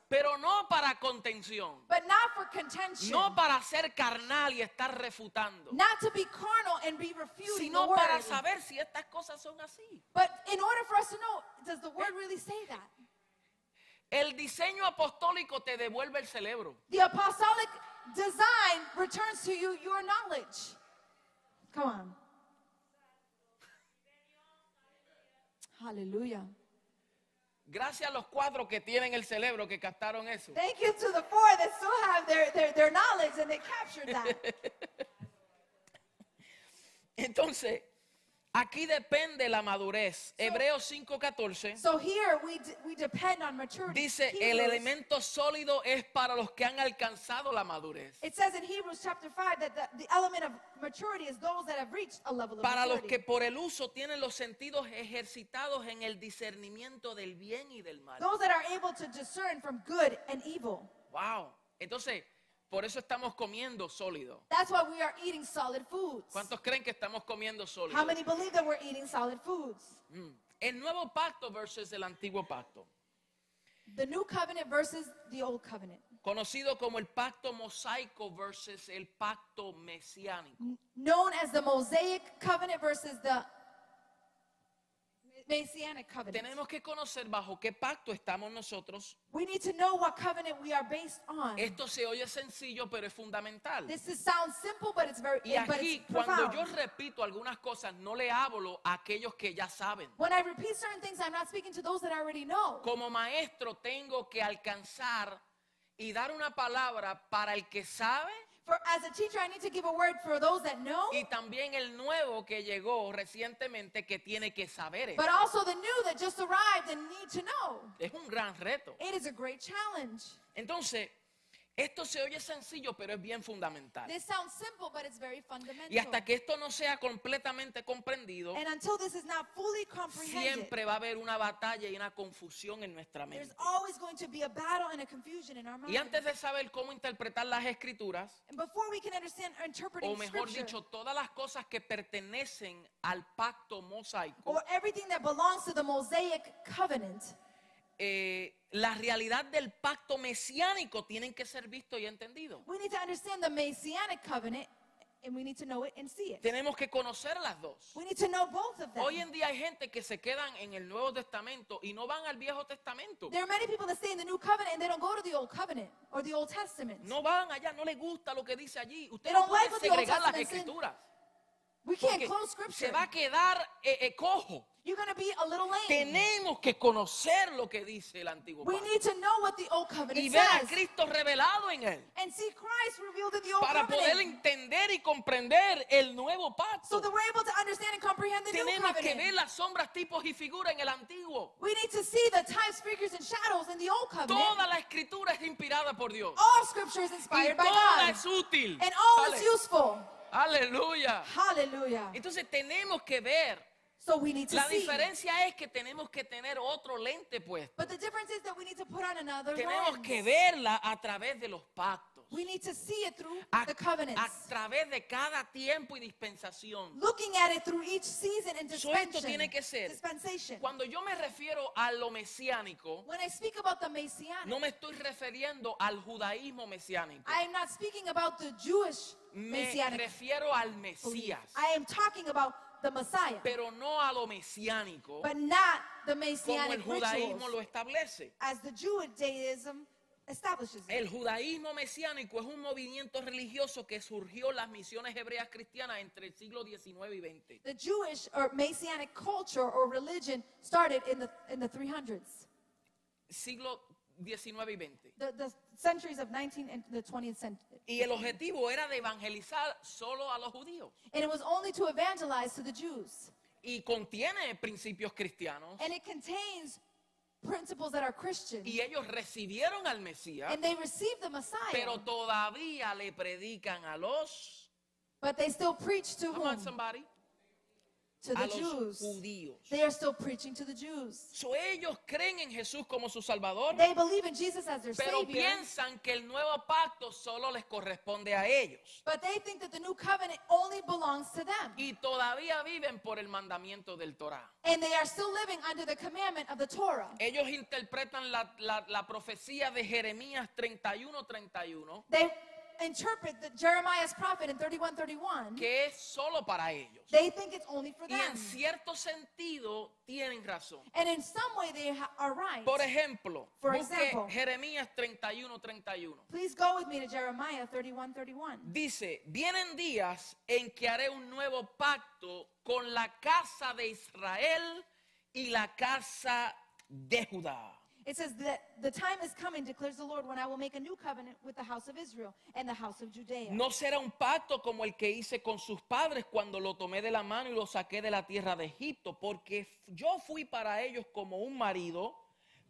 Pero no para contención, But not for contention. no para ser carnal y estar refutando, not to be carnal and be refuting the sino word. para saber si estas cosas son así. But in order for us to know, does the word really say that? El diseño apostólico te devuelve el cerebro. The apostolic design returns to you your knowledge. Come on. Hallelujah. Gracias a los cuatro que tienen el cerebro que captaron eso. Thank you to the four that still have their, their, their knowledge and they captured that. Entonces, aquí depende la madurez. Hebreos 5:14 So here we, d- we depend on maturity. dice, el Hebrews- elemento sólido es para los que han alcanzado la madurez. It says in Hebrews chapter 5 that the, the element of maturity is those that have reached a level of Para los que por el uso tienen los sentidos ejercitados en el discernimiento del bien y del mal. Those that are able to discern from good and evil. Wow. Entonces, por eso estamos comiendo sólido. That's why we are eating solid foods. ¿Cuántos creen que estamos comiendo sólido? How many believe that we're eating solid foods? Mm. El nuevo pacto versus el antiguo pacto, The new covenant versus the old covenant. conocido como el pacto mosaico versus el pacto mesiánico. Known as the Mosaic covenant versus the Messianic covenant. Tenemos que conocer bajo qué pacto estamos nosotros. We need to know what covenant we are based on. Esto se oye sencillo, pero es fundamental. This is, sounds simple, but it's very Y but aquí, it's cuando profound. yo repito algunas cosas, no le hablo a aquellos que ya saben. When I repeat certain things, I'm not speaking to those that already know. Como maestro tengo que alcanzar y dar una palabra para el que sabe For as a teacher, I need to give a word for those that know, y también el nuevo que llegó recientemente que tiene que saber eso. but also the new that just arrived and need to know. Es un gran reto. It is a great challenge. Entonces, esto se oye sencillo, pero es bien fundamental. This sounds simple, but it's very fundamental. Y hasta que esto no sea completamente comprendido, And until this is not fully comprehended, siempre va a haber una batalla y una confusión en nuestra there's mente. always going to be a battle and a confusion in our Y mind. antes de saber cómo interpretar las escrituras, And before we can understand interpreting o mejor scripture, dicho, todas las cosas que pertenecen al pacto mosaico, or everything that belongs to the Mosaic covenant, eh, la realidad del pacto mesiánico tienen que ser visto y entendido. we need to understand the Messianic covenant, and we need to know it and see it. Tenemos que conocer las dos. We need to know both of them. Hoy en día hay gente que se quedan en el Nuevo Testamento y no van al Viejo Testamento. There are many people that stay in the New Covenant and they don't go to the Old Covenant or the Old Testament. No van allá, no les gusta lo que dice allí. Usted They no don't puede like what the Old segregar las Testament said. escrituras. We can't close scripture. se va a quedar eh, eh, cojo. You're going to be a little lame. Tenemos que conocer lo que dice el antiguo We pacto need to know what the Old y Covenant ver a says Cristo revelado en él and see Christ revealed in the Old para poder Covenant. entender y comprender el nuevo So pacto. that we're able to understand and comprehend the New Tenemos que ver las sombras, tipos y figuras en el antiguo. We need to see the types, figures, and shadows in the Old Covenant. Toda la escritura es inspirada por Dios. All scripture is Y inspired by toda God. es útil. And all is useful. Aleluya. Hallelujah. Entonces tenemos que ver. So we need to La see. diferencia es que tenemos que tener otro lente puesto. But the difference is that we need to put on another Tenemos lens. que verla a través de los pactos. We need to see it through A, the covenants. a través de cada tiempo y dispensación. Looking at it through each season and So esto dispensation. tiene que ser- dispensation. Cuando yo me refiero a lo mesiánico, When I speak about the Messianic, no me estoy refiriendo al judaísmo mesiánico. I am not speaking about the Jewish Me Messianic refiero al belief. Mesías, I am talking about the Messiah, pero no a lo mesiánico but not the como Messianic el judaísmo rituals lo establece. as the Judaism establishes it. El judaísmo mesiánico es un movimiento religioso que surgió en las misiones hebreas cristianas entre el siglo XIX y XX. The Jewish or Messianic culture or religion started in the in the 300s, Siglo XIX y XX. the, the centuries of 19th and the 20th century. Y el objetivo era de evangelizar solo a los judíos. And it was only to evangelize to the Jews. Y contiene principios cristianos. And it contains principles that are Christian. Y ellos recibieron al Mesías, And they received the Messiah. pero todavía le predican a los... But they still preach to Come whom? on, somebody. To A the los Jews. judíos. They are still preaching to the Jews. So, ellos creen en Jesús como su Salvador, They believe in Jesus as their pero Savior. piensan que el nuevo pacto solo les corresponde a ellos. But they think that the new covenant only belongs to them. Y todavía viven por el mandamiento del Torah. And they are still living under the commandment of the Torah. Ellos interpretan la, la- la profecía de Jeremías 31-31, They interpret the Jeremiah's prophet in 31:31. que es solo para ellos. They think it's only for Y en them. cierto sentido tienen razón. And in some way they are right. Por ejemplo, For example. Jeremías 31-31. Please go with me to Jeremiah 31:31. Dice, vienen días en que haré un nuevo pacto con la casa de Israel y la casa de Judá. It says that the time is coming, declares the Lord, when I will make a new covenant with the house of Israel and the house of Judea. No será un pacto como el que hice con sus padres cuando lo tomé de la mano y lo saqué de la tierra de Egipto, porque yo fui para ellos como un marido,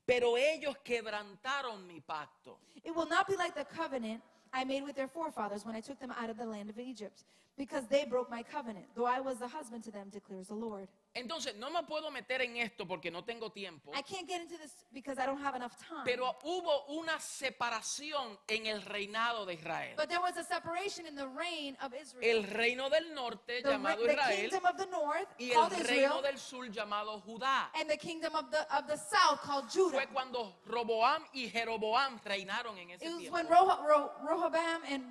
pero ellos quebrantaron mi pacto. It will not be like the covenant I made with their forefathers when I took them out of the land of Egypt, because they broke my covenant, though I was the husband to them, declares the Lord. Entonces, no me puedo meter en esto porque no tengo tiempo, I can't get into this because I don't have enough time. pero hubo una separación en el reinado de Israel. but there was a separation in the reign of Israel. El reino del norte the, llamado the Israel kingdom of the north y el called reino Israel, del sur llamado Judá. and the kingdom of the of the south called Judah. Fue cuando Roboam y Jeroboam reinaron en ese It was tiempo. when Roh- Ro- And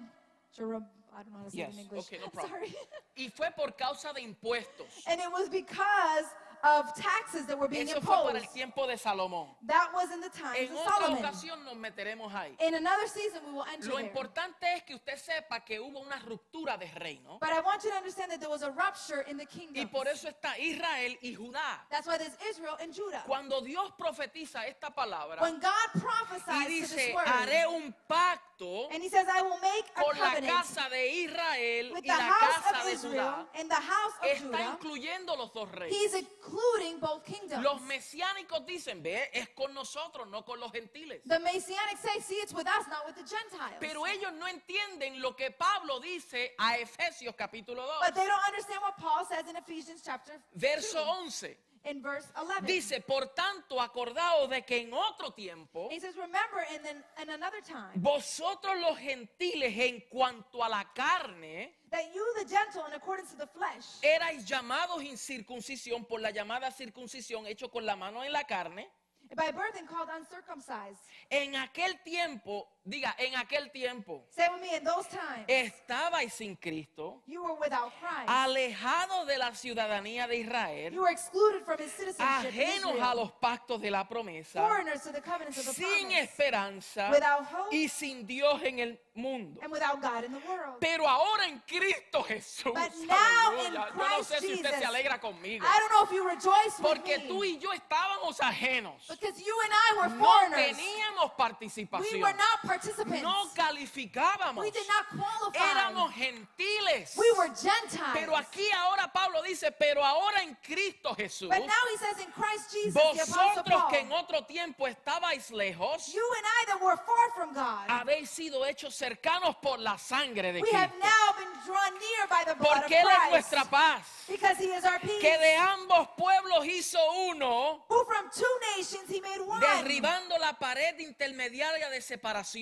I don't know how to say it in English. okay, no problem. Sorry. Y fue por causa de impuestos. and it was because of taxes that were being Eso fue para el imposed. tiempo de Salomón. That was in the times En of otra Solomon. ocasión nos meteremos ahí. In another season, we will enter Lo there. importante es que usted sepa que hubo una ruptura de reino. But I want you to understand that there was a rupture in the Y kingdom. por eso está Israel y Judá. That's why there's Israel and Judah. Cuando Dios profetiza esta palabra When God y prophesies to this word, haré un pacto and He says, I will make a con la covenant casa de Israel with y the la house casa of de Israel Judá, and the house of está Judah, incluyendo los dos reinos. He's including both kingdoms. Los mesiánicos dicen, ve, es con nosotros, no con los gentiles. The Messianic say, see, it's with us, not with the Gentiles. Pero ellos no entienden lo que Pablo dice a Efesios capítulo 2, But they don't understand what Paul says in Ephesians chapter verso 2, 11. In verse 11. Dice, por tanto, acordaos de que en otro tiempo, He says, remember, in, then in another time, vosotros los gentiles en cuanto a la carne, that you, the gentle, in accordance to the flesh, erais llamados incircuncisión por la llamada circuncisión hecho con la mano en la carne. by birth and called uncircumcised. En aquel tiempo, diga, en aquel tiempo, Say with me, in those times, estabais sin Cristo, you were without Christ. alejados de la ciudadanía de Israel, You were excluded from his citizenship in ajenos a los pactos de la promesa, foreigners to the covenants of the sin promise, esperanza without hope y sin Dios en el mundo. and without God in the world. Pero ahora en Cristo Jesús, But now in aleluya. yo no sé si usted se alegra conmigo, I don't know if you rejoice with porque me, tú y yo estábamos ajenos, because you and I were no foreigners. teníamos We participación, were not participants. no calificábamos, we did not qualify. éramos gentiles. we were Gentiles. Pero aquí ahora Pablo dice, pero ahora en Cristo Jesús, but now he says in Christ Jesus, vosotros Paul, que en otro tiempo estabais lejos, you and I that were far from God, habéis sido hechos cercanos por la sangre de we have now been drawn near by the blood of Porque Él es nuestra paz. because he is our peace. Que de ambos pueblos hizo uno, who from two nations he made one, derribando la pared intermediaria de separación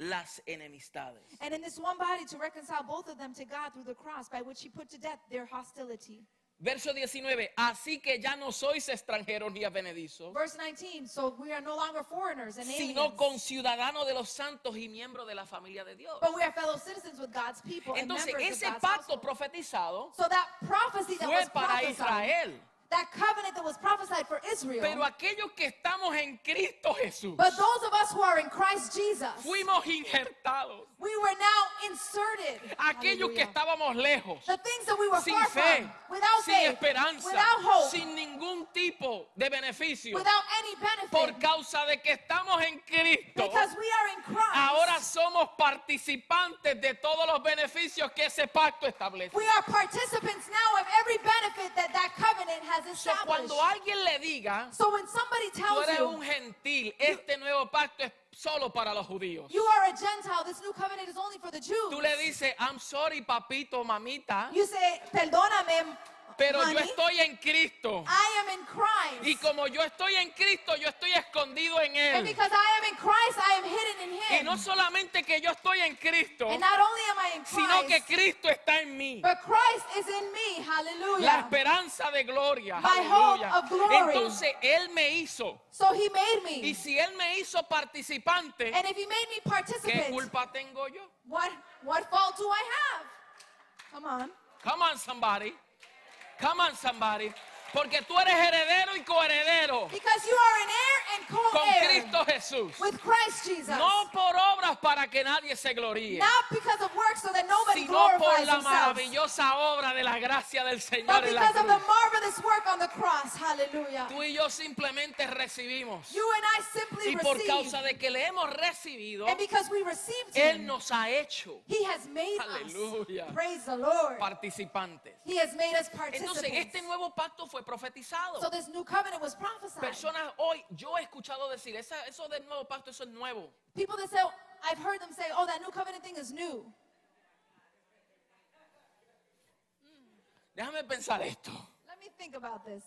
las enemistades. And in this one body to reconcile both of them to God through the cross, by which he put to death their hostility. Verso 19, así que ya no sois extranjeros ni advenedizos, Verse 19, so we are no longer foreigners and sino aliens, conciudadanos de los santos y miembros de la familia de Dios. but we are fellow citizens with God's people and Entonces, members ese of God's pacto household. profetizado So that prophecy that fue was para prophesied, Israel. That covenant that was prophesied for Israel, Pero aquellos que estamos en Cristo Jesús, but those of us who are in Christ Jesus, fuimos injertados. we were now inserted. Aquellos que estábamos lejos, the things that we were sin far fe, from, without sin faith, esperanza, without hope, sin ningún tipo de beneficio, without any benefit, por causa de que estamos en Cristo. because we are in Christ. Ahora somos participantes de todos los beneficios que ese pacto establece. we are participants now of every benefit that that covenant has So, established. cuando alguien le diga, so when somebody tú tells eres you, un gentil, este nuevo pacto es solo para los judíos. you are a Gentile, this new covenant is only for the Jews. Tú le dices, I'm sorry, papito, mamita, you say, perdóname, Pero honey, yo estoy en Cristo. I am in Christ. Y como yo estoy en Cristo, yo estoy escondido en and Él. because I am in Christ, I am hidden in Y Him. no solamente que yo estoy en Cristo, and not only am I in sino que Christ, Cristo está en mí. but Christ is in me. La Hallelujah. esperanza de gloria. My hope of glory. Entonces Él me hizo. So He made Y me. si Él me hizo participante, And if He made me ¿qué participant, culpa tengo yo? what, what fault do I have? Come on. Come on, somebody. Come on, somebody. Porque tú eres heredero y coheredero Because you are an heir and con co-heir Cristo Jesús. with Christ Jesus. No por obras para que nadie se gloríe, Not because of works so that nobody sino por la maravillosa obra de la gracia del But Señor en la because of the marvelous work on the cross. Hallelujah. Tú y yo simplemente recibimos. You and I simply Y por receive. causa de que le hemos recibido, And because we received Él nos ha hecho He has made Aleluya. us. Praise the Lord. participantes. He has made us Entonces, este nuevo pacto fue profetizado. So this new covenant was prophesied. Personas hoy, yo he escuchado decir, "Esa- eso del nuevo pacto, eso es nuevo. People that say, I've heard them say, oh, that new covenant thing is new. Déjame pensar esto. Let me think about this.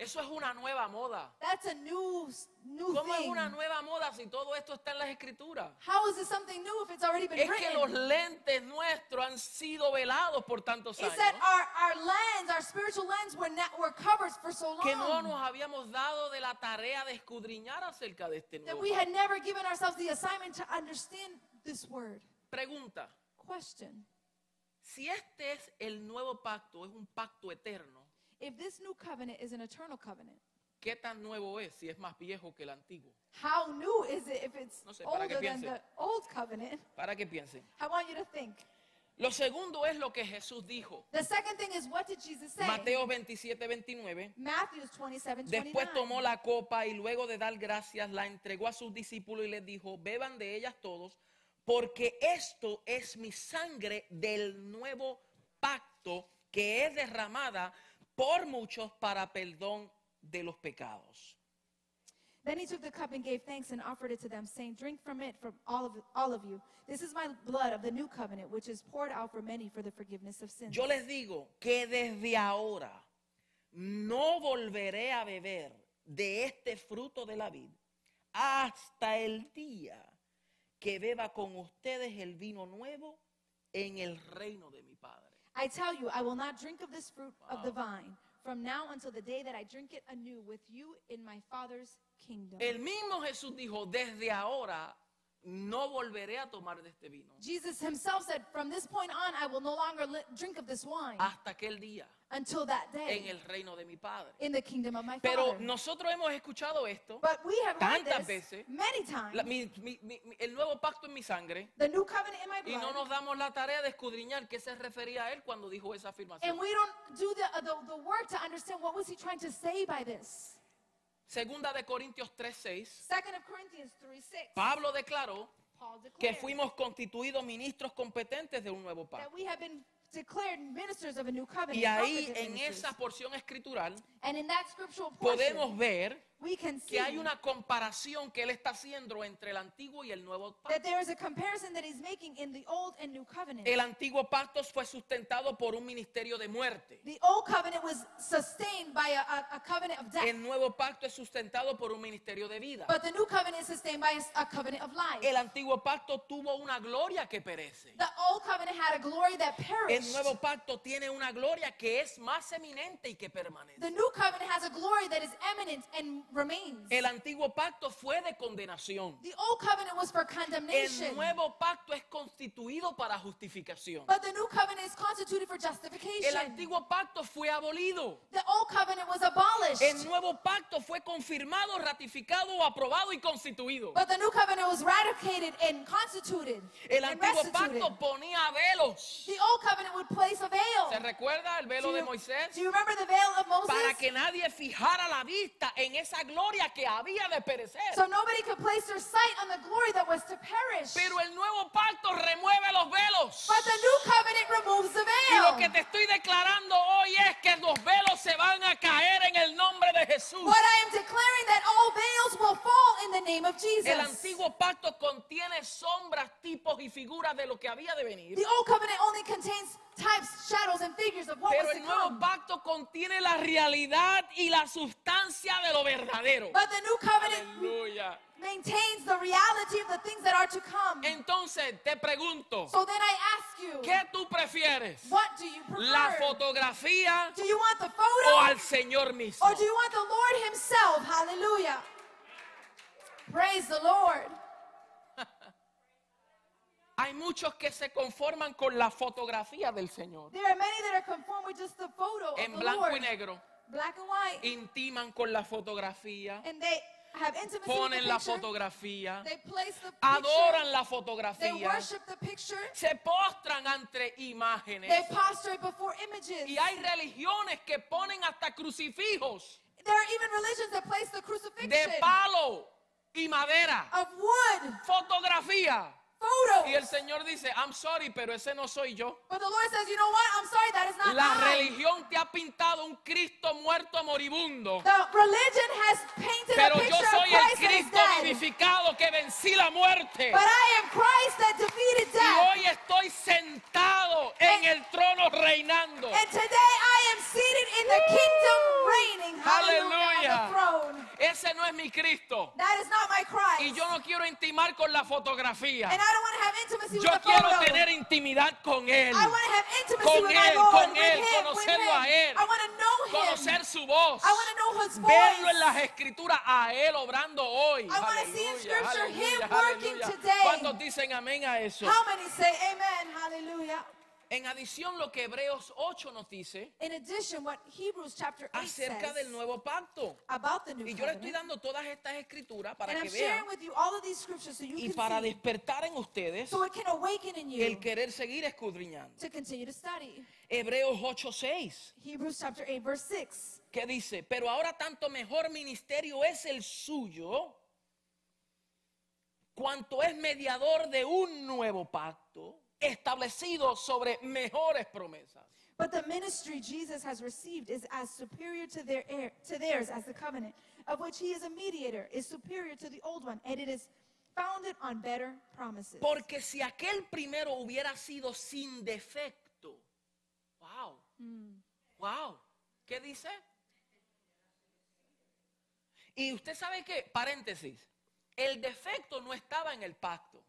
Eso es una nueva moda. That's a new, new ¿Cómo es thing. una nueva moda si todo esto está en las escrituras? How is this something new if it's already been Es que los lentes nuestros han sido velados por tantos It's años that our, our lens, our spiritual lens, were, not, were covered for so que no nos habíamos dado de la tarea de escudriñar acerca de este that nuevo we had pacto. never given ourselves the assignment to understand this word. Pregunta, Question. si este es el nuevo pacto, es un pacto eterno, If this new covenant is an eternal covenant, ¿qué tan nuevo es si es más viejo que el antiguo? how new is it if it's No sé, para que older than the old covenant? Para que piensen. I want you to think. Lo segundo es lo que Jesús dijo. The second thing is what did Jesus say? Mateo 27, 29. Matthew 27, 29. Después tomó la copa y luego de dar gracias la entregó a sus discípulos y les dijo, beban de ellas todos, porque esto es mi sangre del nuevo pacto que es derramada por muchos para perdón de los pecados. Then he took the cup and gave thanks and offered it to them, saying, Drink from it, from all of, all of you. This is my blood of the new covenant, which is poured out for many for the forgiveness of sins. Yo les digo que desde ahora no volveré a beber de este fruto de la vid hasta el día que beba con ustedes el vino nuevo en el reino de mi. I tell you, I will not drink of this fruit of the vine from now until the day that I drink it anew with you in my Father's kingdom. El mismo Jesús dijo, desde ahora no volveré a tomar de este vino. Jesus himself said, From this point on, I will no longer drink of this wine. Hasta aquel día until that en day el reino de mi Padre. in the kingdom of my Pero Father. nosotros hemos escuchado esto, But we have heard tantas this veces. many times. la- mi- mi- mi- mi- el nuevo pacto en mi sangre, the new covenant in my y no blood. nos damos la tarea de escudriñar qué se refería a él cuando dijo esa afirmación. And we don't do the, uh, the, the work to understand what was he trying to say by this. Segunda de Corintios 3:6, Second of Corinthians 3 6. Pablo declaró Paul que fuimos constituidos ministros competentes de un nuevo that pacto. we have been declared ministers of a new covenant. Y ahí en esa porción escritural and in that scriptural portion, podemos ver we can see que hay una comparación que él está haciendo entre el antiguo y el nuevo that pacto. there is a comparison that he's making in the old and new covenant. El antiguo pacto fue sustentado por un ministerio de muerte. the old covenant was sustained by a, a, a covenant of death, El nuevo pacto es sustentado por un ministerio de vida. but the new covenant is sustained by a, s- a covenant of life. El antiguo pacto tuvo una gloria que perece. the old covenant had a glory that El perished. nuevo pacto tiene una gloria que es más eminente y que permanece. The new covenant has a glory that is eminent and remains. El antiguo pacto fue de condenación. the old covenant was for condemnation. El nuevo pacto es constituido para justificación. but the new covenant is constituted for justification. El antiguo pacto fue abolido. the old covenant was abolished. El nuevo pacto fue confirmado, ratificado, aprobado y constituido. but the new covenant was ratificated and constituted El and antiguo restituted. pacto ponía velos. The old covenant would place a veil. ¿Se recuerda el do, velo de you, Moisés? do you remember the veil of Moses? Para que nadie fijara la vista en esa gloria que había de perecer. so nobody could place their sight on the glory that was to perish. Pero el nuevo pacto remueve los velos. but the new covenant removes the Y veil. lo que te estoy declarando hoy es que los velos se van a caer en el nombre de Jesús. What I am declaring that all veils will fall in the name of Jesus. El antiguo pacto contiene sombras, tipos y figuras de lo que había de venir. The old covenant only contains types, shadows, and figures of what Pero el nuevo pacto contiene la realidad y la sustancia de lo verdadero. But the new covenant Aleluya. maintains the reality of the things that are to come. Entonces te pregunto, So then I ask you, ¿qué tú prefieres? what do you ¿La prefer? fotografía Do you want the o photo al Señor mismo? or do you want the Lord Himself? Hallelujah. Praise the Lord. Hay muchos que se conforman con la fotografía del Señor. There are many that are conformed with just the photo En of the blanco y negro. Black and white. Intiman con la fotografía. and they have intimacy with the Ponen la picture. fotografía. They place the picture. Adoran la They fotografía. worship the picture. Se postran ante imágenes. Prostrate before images. Y hay religiones que ponen hasta crucifijos There are even religions that place the crucifixion de palo y madera. of wood, Fotografía. Photos. Y el Señor dice, I'm sorry, pero ese no soy yo. But the Lord says, you know what? I'm sorry, that is not La I. religión te ha pintado un Cristo muerto moribundo. The religion has painted Pero a yo picture soy el Christ Cristo vivificado que vencí la muerte. But I am Christ that defeated Y death. hoy estoy sentado en el trono reinando. And today I am seated in the kingdom reigning. Hallelujah. Aleluya. On the throne. Ese no es mi Cristo. That is not my Christ. Y yo no quiero intimar con la fotografía. and I don't want to have intimacy Yo quiero tener intimidad con Él. I want to have intimacy Con with Él, con Él, conocerlo a Él. I want to know him. Conocer su voz. I want to know his voice. Verlo en las escrituras a Él obrando hoy. I wanna see in Aleluya, scripture aleluya, him working aleluya. today. ¿Cuántos dicen amén a eso? How many say amen? Hallelujah. En adición, lo que Hebreos 8 nos dice In addition, what Hebrews chapter 8 acerca says del nuevo pacto. about the new Y yo le estoy dando todas estas escrituras para and que I'm vean sharing with you all of these scriptures so you y can para see, despertar en ustedes so it can awaken in you el querer seguir escudriñando. to continue to study. Hebreos 8:6, Hebrews chapter 8 verse 6. que dice, pero ahora tanto mejor ministerio es el suyo, cuanto es mediador de un nuevo pacto, establecido sobre mejores promesas. But the ministry Jesus has received is as superior to their heir, to theirs as the covenant, of which he is a mediator, is superior to the old one, and it is founded on better promises. Porque si aquel primero hubiera sido sin defecto, wow, wow, ¿qué dice? Y usted sabe que, paréntesis, el defecto no estaba en el pacto,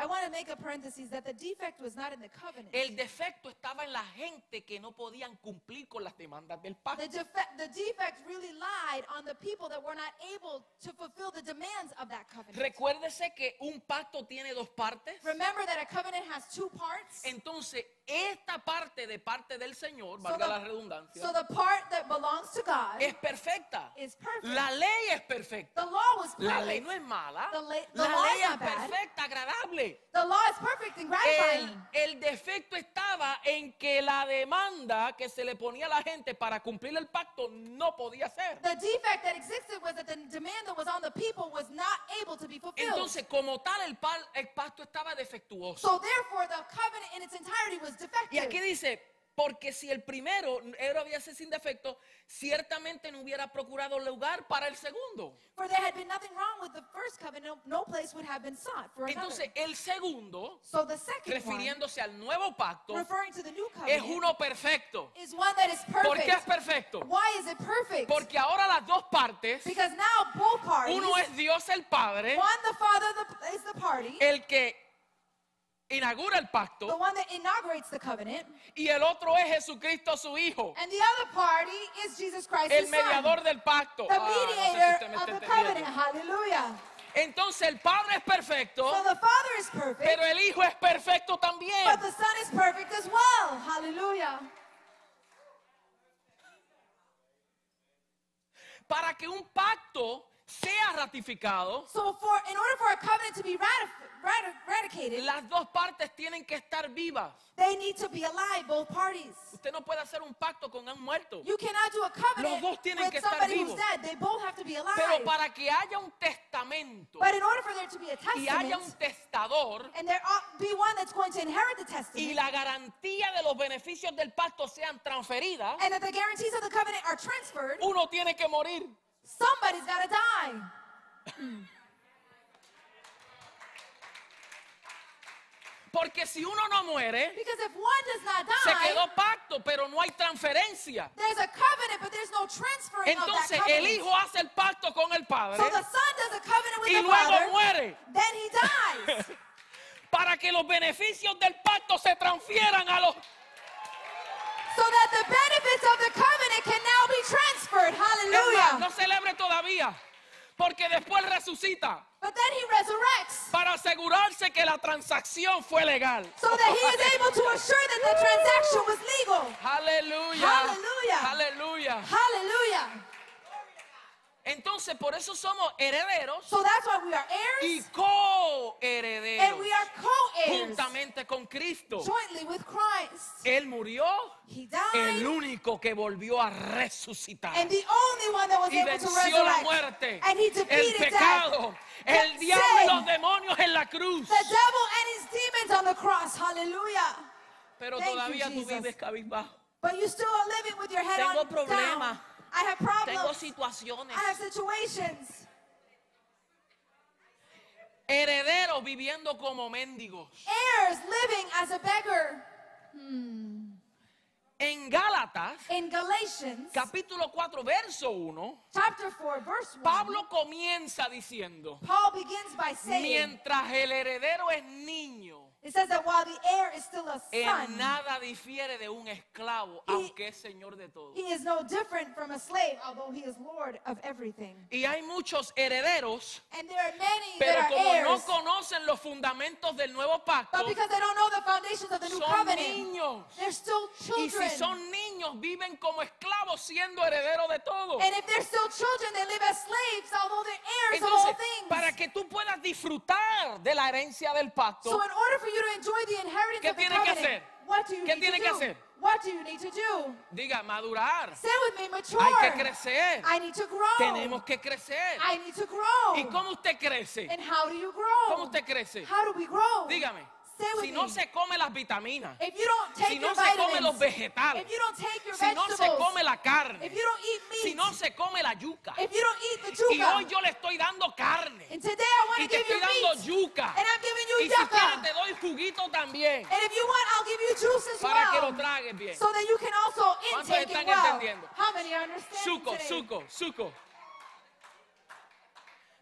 I want to make a parenthesis that the defect was not in the covenant. el defecto estaba en la gente que no podían cumplir con las demandas del The, defect really lied on the people that were not able to fulfill the demands of that covenant. Recuérdese que un pacto tiene dos partes. Remember that a covenant has two parts. Entonces, esta parte de parte del Señor, So valga the- la redundancia, So the part that belongs to God es perfecta. is perfect. La ley es perfecta. the law was La ley perfect. no es mala. The la- the La law ley is es perfecta, agradable. The law is perfect and El, gratifying. el defecto estaba en que la demanda que se le ponía a la gente para cumplir el pacto no podía ser. The defect that existed was that the demand that was on the people was not able to be fulfilled. Entonces, como tal, el, pa- el pacto estaba defectuoso. so therefore, the covenant in its entirety was. Y aquí dice, porque si el primero era sido sin defecto, ciertamente no hubiera procurado lugar para el segundo. For there had been nothing wrong with the first covenant, no, no place would have been sought for another. Entonces, el segundo, so the second refiriéndose al nuevo pacto, one, referring to the new es covenant, uno perfecto. is one that is perfect. ¿Por qué es perfecto? Why is it perfect? Porque ahora las dos partes, because now both parties, uno es Dios el Padre, one the Father the, is the party, el que inaugura el the pacto, one that inaugurates the covenant, y el otro es Jesucristo su Hijo, and the other party is Jesus Christ, el his Son, mediador del pacto. the Ah, no sé si mediator of the covenant. Hallelujah. Entonces el Padre es perfecto, So the Father is perfect, pero el Hijo es perfecto también. but the Son is perfect as well. Hallelujah. Para que un pacto sea ratificado, So for in order for a covenant to be ratif- las dos partes tienen que estar vivas. they need to be alive, both parties. Usted no puede hacer un pacto con un muerto. You cannot do a covenant Los dos tienen with que estar somebody who's vivos. dead. They both have to be alive. Pero para que haya un testamento but in order for there to be a y haya testament, un testador and there ought be one that's going to inherit the y testament, la garantía de los beneficios del pacto sean transferidas, and that the guarantees of the covenant are transferred, uno tiene que morir. somebody's got to die. Porque si uno no muere, Because if one does not se die, quedó pacto, pero no hay transferencia. there's a covenant, but there's no transferring of that Entonces el hijo hace el pacto con el padre So the son does a covenant with y the luego father, muere then he dies. para que los beneficios del pacto se transfieran a los... so that the benefits of the covenant can now be transferred. Hallelujah. no celebre todavía, porque después resucita But then he resurrects para asegurarse que la transacción fue legal. so that he is able to assure that the transaction was legal. Aleluya. Aleluya. Aleluya. Hallelujah. Entonces, por eso somos herederos So that's why we are y heirs coherederos and we are co-heirs juntamente con Cristo. jointly with Christ. Él murió, He el died único que volvió a resucitar. and the only one that was Y able to venció la resurrect. muerte, And he el defeated death, pecado, el diablo y los demonios en la cruz. the devil and his demons on the cross. Hallelujah. Pero Thank you, todavía tú vives cabizbajo. But you still are living with your head Tengo on problemas. down. I have Tengo problems. situaciones. I have situations. Herederos viviendo como mendigos. Heirs living as a beggar. En Gálatas, In Galatians capítulo 4, verso 1, chapter 4, verse 1, Pablo comienza diciendo, Paul begins by saying, mientras el heredero es niño, it says that while the heir is still a en son, nada difiere de un esclavo, He- aunque es señor de todo. he is no different from a slave, although he is Lord of everything. Y hay muchos herederos, And there are many pero that are como no heirs, conocen los fundamentos del nuevo pacto, but because they don't know the foundations of the new son covenant, niños. they're still Y si children. son niños, viven como esclavos siendo herederos de todo. and if they're still children, they live as slaves, although they're heirs of Entonces, all things. para que tú puedas disfrutar de la herencia del pacto, So in order for ¿Qué tiene que hacer? what do you ¿Qué tiene que do? hacer? What do you need to do? diga, madurar. Say with me, mature. Hay que crecer. I need to grow. Tenemos que crecer. I need to grow. ¿Y cómo usted crece? And how do you grow? ¿Cómo usted crece? How do we grow? Dígame. Si no se come las vitaminas, if you don't take si no se come los vegetales, if you don't take your si no se come la carne, if you don't eat meat, si no se come la yuca, if you don't eat the y hoy yo le estoy dando carne, y te estoy dando yuca, y si quieres te doy juguito también, para que lo tragues bien. so that you can also ¿Cuántos están entendiendo? Suco, suco, suco.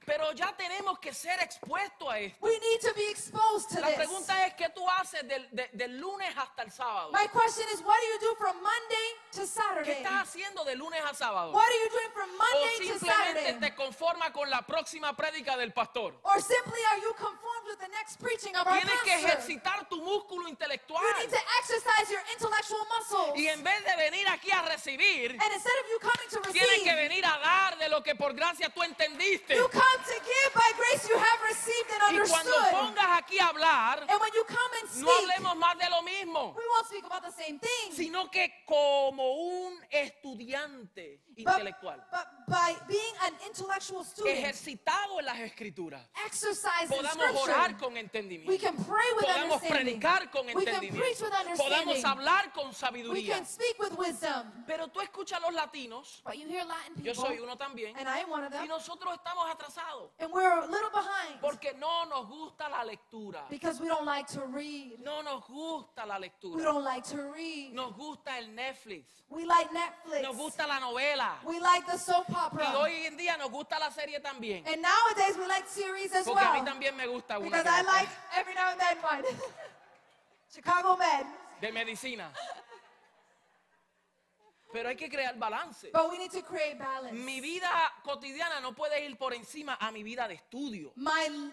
Pero ya tenemos que ser expuestos a esto. We need to be exposed to La this. pregunta es, ¿qué tú haces del, de- del lunes hasta el sábado? My question is, what do you do from Monday to ¿Qué Saturday? estás haciendo de lunes a sábado? What are you doing from ¿O Monday to simplemente Saturday? te conformas con la próxima prédica del pastor? Or simply are you conformed with the next preaching of our Tienes que pastor? ejercitar tu músculo intelectual. You need to exercise your intellectual muscles. Y en vez de venir aquí a recibir, And instead of you coming to tienes que receive, venir a dar de lo que por gracia tú entendiste. you come to give by grace you have received and Y cuando understood. pongas aquí a hablar, And when you come and no speak, hablemos más de lo mismo, we won't speak about the same thing. sino que como un estudiante But, intelectual, but by being an intellectual student, ejercitado en las escrituras, exercise in podamos scripture, orar con we entendimiento, can pray with podamos understanding. predicar con We can preach entendimiento, with understanding. podamos hablar con We sabiduría. can speak with wisdom. Pero tú escuchas a los latinos, But you hear Latin people, yo soy uno también, and I am one of y them, nosotros estamos atrasados and we're a little behind porque no nos gusta la lectura. because we don't like to read. No nos gusta la We lectura. don't like to read. Nos gusta el Netflix. We like Netflix. Nos gusta la novela. We like the soap Y opera. hoy en día nos gusta la serie también. And nowadays we like series as Porque a mí well. también me gusta una Because I like every now and then one. Chicago Med. de medicina. Pero hay que crear balance. But we need to create balance. Mi vida cotidiana no puede ir por encima a mi vida de estudio. My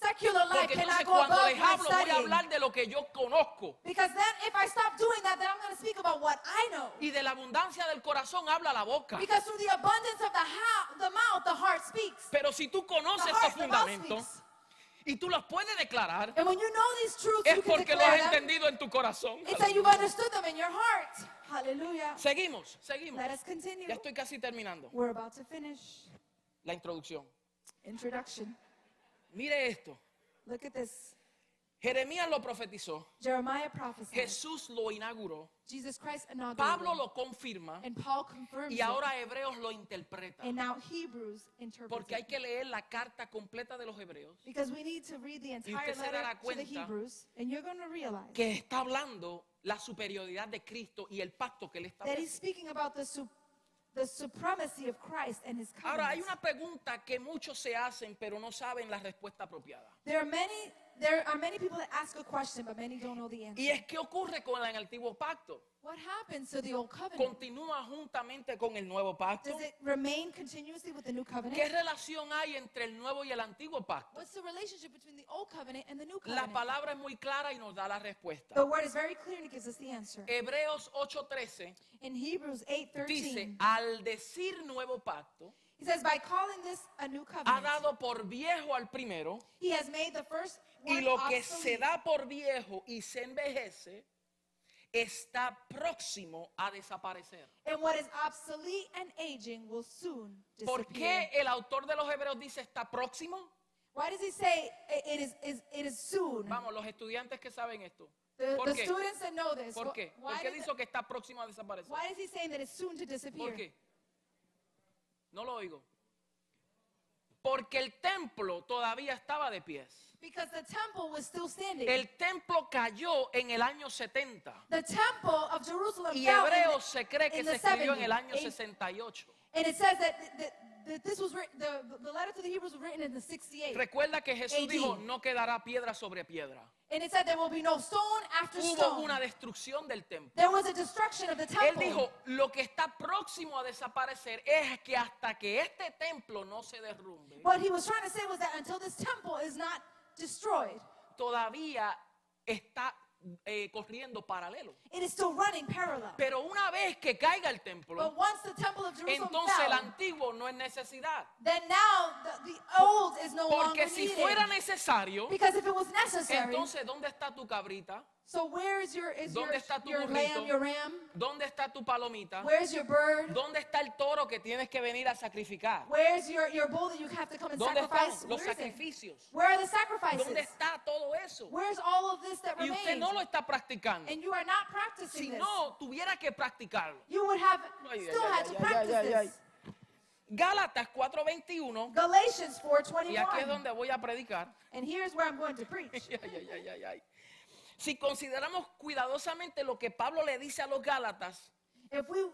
secular life Porque entonces go cuando above les my hablo voy a hablar de lo que yo conozco. Because then if I stop doing that, then I'm going to speak about what I know. Y de la abundancia del corazón habla la boca. Because through the abundance of the, ha- the mouth, the heart speaks. Pero si tú conoces estos fundamentos. Y tú los puedes declarar, And when you know these truths, es you can porque lo has them. entendido en tu corazón. It's that you've understood them in your heart. Hallelujah. Seguimos, seguimos. Let us continue. Ya estoy casi terminando We're about to finish. la introducción. Introduction. Mire esto. Look at this. Jeremías lo profetizó. Jeremiah prophesied. Jesús lo inauguró. Jesus Christ inaugurated. Pablo lo confirma. and Paul confirms Y ahora Hebreos lo interpreta. And now Porque hay que leer la carta completa de los Hebreos. Because we need to read the entire usted se dará cuenta Hebrews, and you're going to realize Que está hablando la superioridad de Cristo y el pacto que él that the, su- the supremacy of Christ and his Ahora, hay una pregunta que muchos se hacen, pero no saben la respuesta apropiada. There are many there are many people that ask a question, but many don't know the answer. Y es qué ocurre con el antiguo pacto. What happens to the old covenant? Continúa juntamente con el nuevo pacto. Does it remain continuously with the new covenant? ¿Qué relación hay entre el nuevo y el antiguo pacto? What's the relationship between the old covenant and the new La covenant? palabra es muy clara y nos da la respuesta. The word is very clear and it gives us the answer. Hebreos 8:13 In Hebrews dice, 8:13, al decir nuevo pacto, he says, "By calling this a new ha covenant, dado por viejo al primero, he has made the first y one lo que se da por viejo y se envejece está próximo a desaparecer. and what is obsolete and aging will soon ¿Por disappear." qué el autor de los Hebreos dice está próximo? Why does he say it- is, is it is soon? Vamos, los estudiantes que saben esto. The, ¿Por the qué? students that know this, ¿Por qué? why, ¿Por qué dice que está próximo a desaparecer? why is he saying that it's soon to disappear? ¿Por qué? No lo oigo. Porque el templo todavía estaba de pies. Because the temple was still standing. El templo cayó en el año 70. the temple of Jerusalem Y Hebreos se cree que se escribió en 70, el año eight- 68. And it says that, this was written, the, the letter to the Hebrews was written in the 68. Recuerda que Jesús AD. dijo, no quedará piedra sobre piedra. And it said there will be no stone after Hubo stone. una destrucción del templo. There was a destruction of the temple. Él dijo, lo que está próximo a desaparecer es que hasta que este templo no se derrumbe, What he was trying to say was that until this temple is not destroyed, todavía está eh, corriendo paralelo. it is still running parallel. Pero una vez que caiga el templo, But once the temple of Jerusalem entonces el antiguo no es necesidad. then now the, the old is no Porque longer si needed. fuera necesario, because if it was necessary, entonces ¿dónde está tu cabrita? So where is your is your, ¿Dónde está tu your burrito? lamb, your ram? ¿Dónde está tu palomita? Where's your bird? ¿Dónde está el toro que tienes que venir a sacrificar? Where's your, your bull that you have to come and ¿Dónde sacrifice? están los Where is it? sacrificios? Where are the sacrifices? ¿Dónde está todo eso? Where's all of this that Y usted remains? no lo está practicando. and you are not Si practicing this. no, tuviera que practicarlo. You would have Ay, ay, still ay, had to ay, practice ay, ay, ay. this. Gálatas 4:21, Galatians y aquí es 4:21. donde voy a predicar. And here's where I'm going to preach. Ay, ay, ay, ay, ay. Si consideramos cuidadosamente lo que Pablo le dice a los Gálatas, If we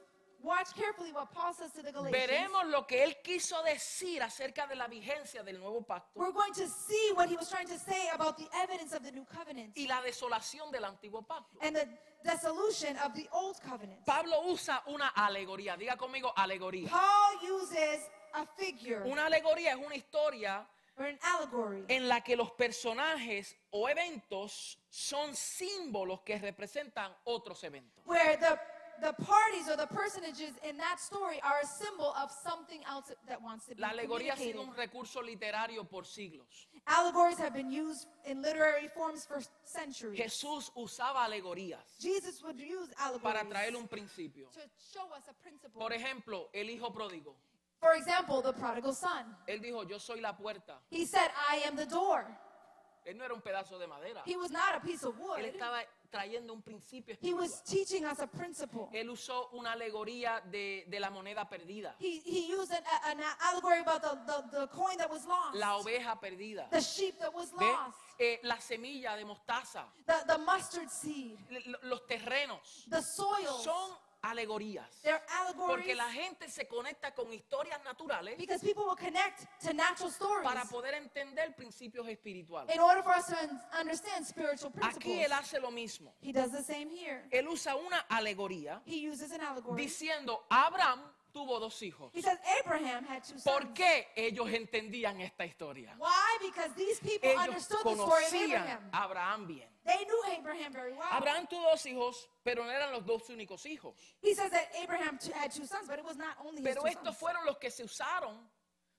watch carefully what Paul says to the Galatians, veremos lo que él quiso decir acerca de la vigencia del nuevo pacto we're going to see what he was trying to say about the evidence of the new covenant y la desolación del antiguo pacto. and the dissolution of the old covenant. Pablo usa una alegoría, diga conmigo alegoría. Paul uses a figure Una alegoría es una historia or an allegory en la que los personajes o eventos son símbolos que representan otros eventos. where the the parties or the personages in that story are a symbol of something else that wants to be La alegoría ha communicated. sido un recurso literario por siglos. Allegories have been used in literary forms for centuries. Jesús usaba alegorías Jesus would use allegories para traer un principio. to show us a principle. Por ejemplo, el hijo pródigo. For example, the prodigal son. Él dijo, yo soy la puerta. He said, I am the door. Él no era un pedazo de madera. He was not a piece of wood. Él estaba trayendo un principio He was teaching us a principle. Él usó una alegoría de, de la moneda perdida, He, he used an, an allegory about the, the, the coin that was lost, la oveja perdida, the sheep that was ¿ve? lost, Eh, la semilla de mostaza, the, the mustard seed, l- los terrenos. the soil. Son alegorías. They're allegories Porque la gente se conecta con historias naturales because people will connect to natural stories para poder entender principios espirituales. in order for us to un- understand spiritual principles. Aquí él hace lo mismo. He does the same here. Él usa una alegoría He uses an allegory. diciendo, Abraham tuvo dos hijos. He says Abraham had two sons. ¿Por qué ellos entendían esta historia? Why? Because these people Ellos understood the story of Abraham. a Abraham bien. They knew Abraham very well. Abraham tuvo dos hijos, pero no eran los dos únicos hijos. He says that Abraham had two sons, but it was not only his Pero estos fueron los que se usaron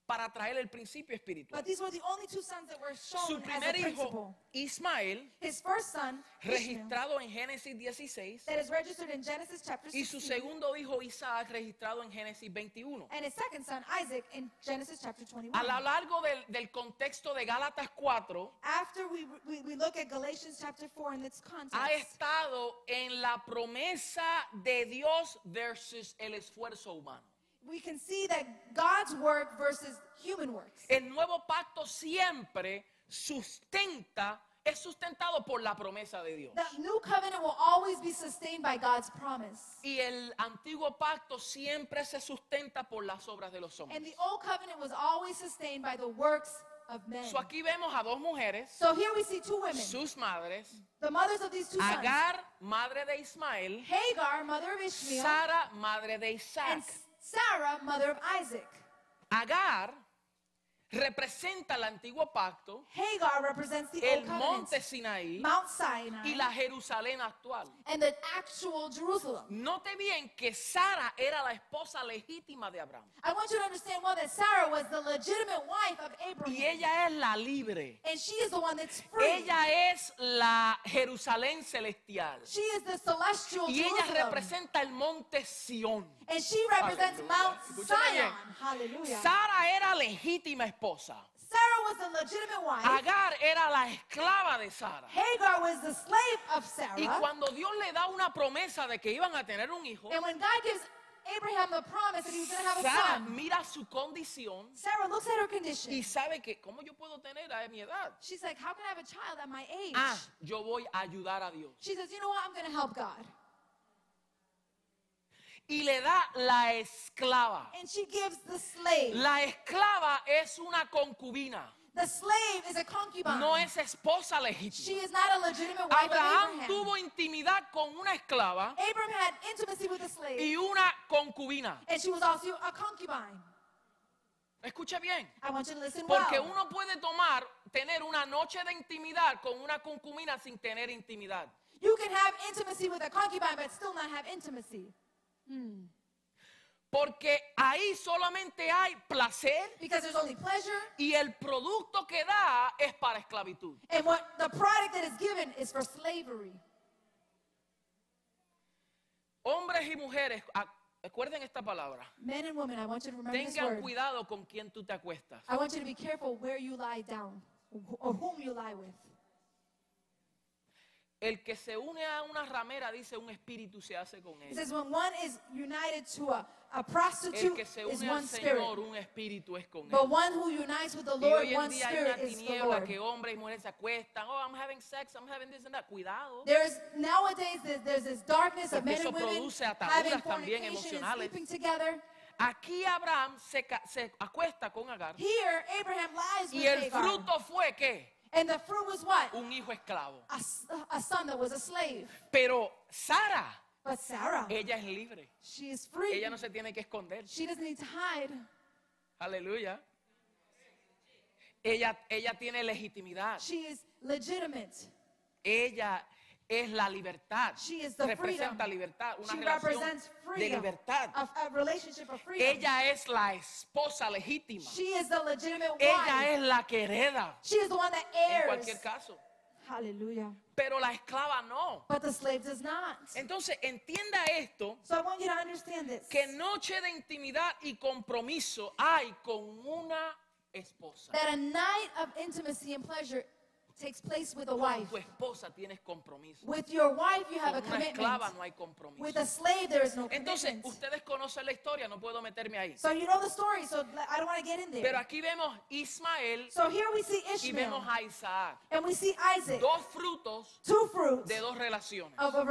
para traer el principio espiritual. But these were the only two sons that were Su primer hijo, Ismael, His first son, registrado en Génesis 16, that is registered in Genesis chapter y su 16, segundo hijo, Isaac, registrado en Génesis 21. and his second son, Isaac, in Genesis chapter 21. A lo largo del, del contexto de Gálatas 4, After we, we, we look at Galatians chapter 4 in its ha context, estado en la promesa de Dios versus el esfuerzo humano. We can see that God's work versus human works. El nuevo pacto siempre sustenta, es sustentado por la promesa de Dios. The new covenant will always be sustained by God's promise. Y el antiguo pacto siempre se sustenta por las obras de los And hombres. the old covenant was always sustained by the works of men. So aquí vemos a dos mujeres, So here we see two women, sus madres, the mothers of these two sons. Agar, madre de Ismael, Hagar, mother of Ishmael, Sara, madre de Isaac. and Sarah, mother of Isaac. Agar representa el antiguo pacto, Hagar represents the el old covenant, monte Sinaí Mount Sinai, y la Jerusalén actual. and the actual Jerusalem. Note bien que Sara era la esposa legítima de Abraham. I want you to understand well that Sarah was the legitimate wife of Abraham. Y ella es la libre. And she is the one that's free. Ella es la Jerusalén celestial. she is the celestial Y ella Jerusalem. representa el monte Sión. and she represents. Mount Escúchame bien. Zion. Hallelujah. Sara era legítima esposa. Sarah was the legitimate wife. Agar era la esclava de Sara. Hagar was the slave of Sarah. Y cuando Dios le da una promesa de que iban a tener un hijo, and when God gives Abraham the promise that he was going to have a Sara son, mira su condición Sarah looks at her condition. y sabe que, ¿cómo yo puedo tener a mi edad? She's like, How can I have a child at my age? Ah, yo voy a ayudar a Dios. She says, You know what? I'm going to help God. Y le da la esclava. And she gives the slave. La esclava es una concubina, The slave is a concubine. no es esposa She legítima. is not a legitimate wife Abraham Abraham. tuvo intimidad con una esclava Abraham had intimacy with a slave, y una concubina. and she was also a concubine. Escuche bien, I want you to listen porque well. uno puede tomar, tener una noche de intimidad con una concubina sin tener intimidad. You can have intimacy with a concubine, but still not have intimacy. Porque ahí solamente hay placer Because there's only pleasure, y el producto que da es para esclavitud. and what the product that is given is for slavery. Hombres y mujeres, recuerden esta palabra. Men and women, I want you to remember this Tengan word. cuidado con quien tú te acuestas. I want you to be careful where you lie down or whom you lie with. El que se une a una ramera, dice, un espíritu se hace con It él. says when one is united to a, a El prostitute que se is une al spirit. Señor, un espíritu es con But él. one who unites with the Y Lord, hoy en one día hay una spirit is the tiniebla Lord. que hombres y mujeres se acuestan. Oh, I'm having sex, I'm having this and that. Cuidado. There's nowadays there's, there's this darkness of Porque men eso and women produce ataduras having también fornication and emocionales. sleeping together. Aquí Abraham se, ca- se acuesta con Agar. Here, Abraham lies with Y el Hagar. fruto fue que And the fruit was what? un hijo esclavo. A, a son that was a slave. Pero Sara, But Sarah, ella es libre. she is free. Ella no se tiene que esconder. She doesn't need to hide. Aleluya. Ella, ella tiene legitimidad. She is legitimate. Ella es la libertad. She is the freedom. Representa libertad, una She relación represents de freedom. libertad. A, a relationship of freedom. Ella es la esposa legítima. she is the legitimate Ella wife. es la que hereda She is the one that en heirs. cualquier caso. Hallelujah. Pero la esclava no. But the slave does not. Entonces entienda esto, So I want you to understand this. que noche de intimidad y compromiso hay con una esposa. That a night of intimacy and pleasure takes place with a Con wife. tu esposa tienes compromiso. With your wife, you have Con a una esclava commitment. no hay compromiso. With a slave, there is no Entonces, commitment. ustedes conocen la historia, no puedo meterme ahí. So you know the story, so I don't want to get in Pero there. aquí vemos Ismael So here we see y vemos Ishmael, a Isaac. and we see Isaac, Dos frutos two fruits de dos relaciones of a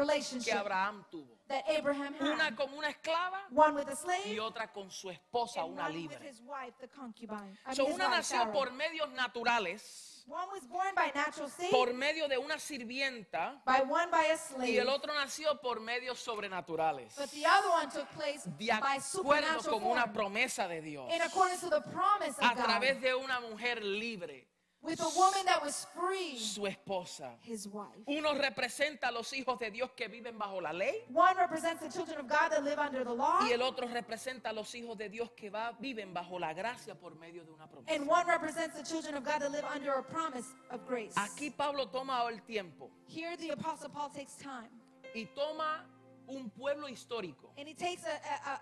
que Abraham tuvo. that Abraham Una had. con una esclava One with a y slave, otra con su esposa, and una with libre. his wife, the concubine. I mean, So, his una wife, nació Sarah. por medios naturales, One was born by natural seed, por medio de una sirvienta, by one by a y slave, el otro nació por medios sobrenaturales, but the other one took place de by acuerdo supernatural con una promesa de Dios, in accordance to the promise a of God, través de una mujer libre, with a woman that was free, su esposa. his wife. Uno representa a los hijos de Dios que viven bajo la ley One represents the children of God that live under the law, y el otro representa a los hijos de Dios que va, viven bajo la gracia por medio de una promesa. and one represents the children of God that live under a promise of grace. Aquí Pablo toma el tiempo Here, the Apostle Paul takes time y toma un pueblo histórico, and he takes a,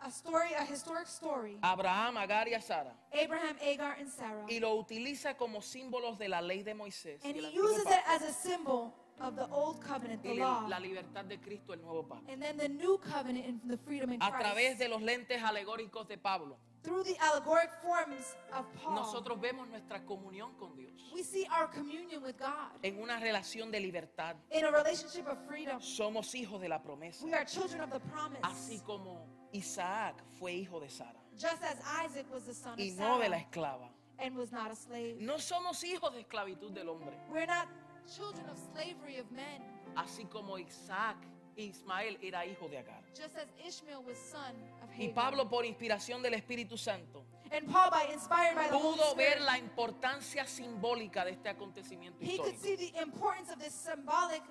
a, a story, a historic story, Abraham, Agar y a Sara, Abraham, Agar, and Sarah, y lo utiliza como símbolos de la ley de Moisés. Y, and he uses it as a symbol of the old covenant, the law, la libertad de Cristo, el nuevo pacto. and then the new covenant and the freedom in A través Christ. de los lentes alegóricos de Pablo, Through the allegoric forms of Paul, nosotros vemos nuestra comunión con Dios we see our communion with God en una relación de libertad. in a relationship of freedom. Somos hijos de la promesa, We are children of the promise, así como Isaac fue hijo de Sara just as Isaac was the son of y no de la Sarah esclava. and was not a slave. No somos hijos de esclavitud del hombre, We're not children of slavery of men, así como Isaac Ismael era hijo de Agar. just as Ishmael was son of Y. Pablo, por inspiración del Espíritu Santo, and Paul, by inspired by the Holy pudo ver la importancia simbólica de este acontecimiento he could see the importance of this symbolic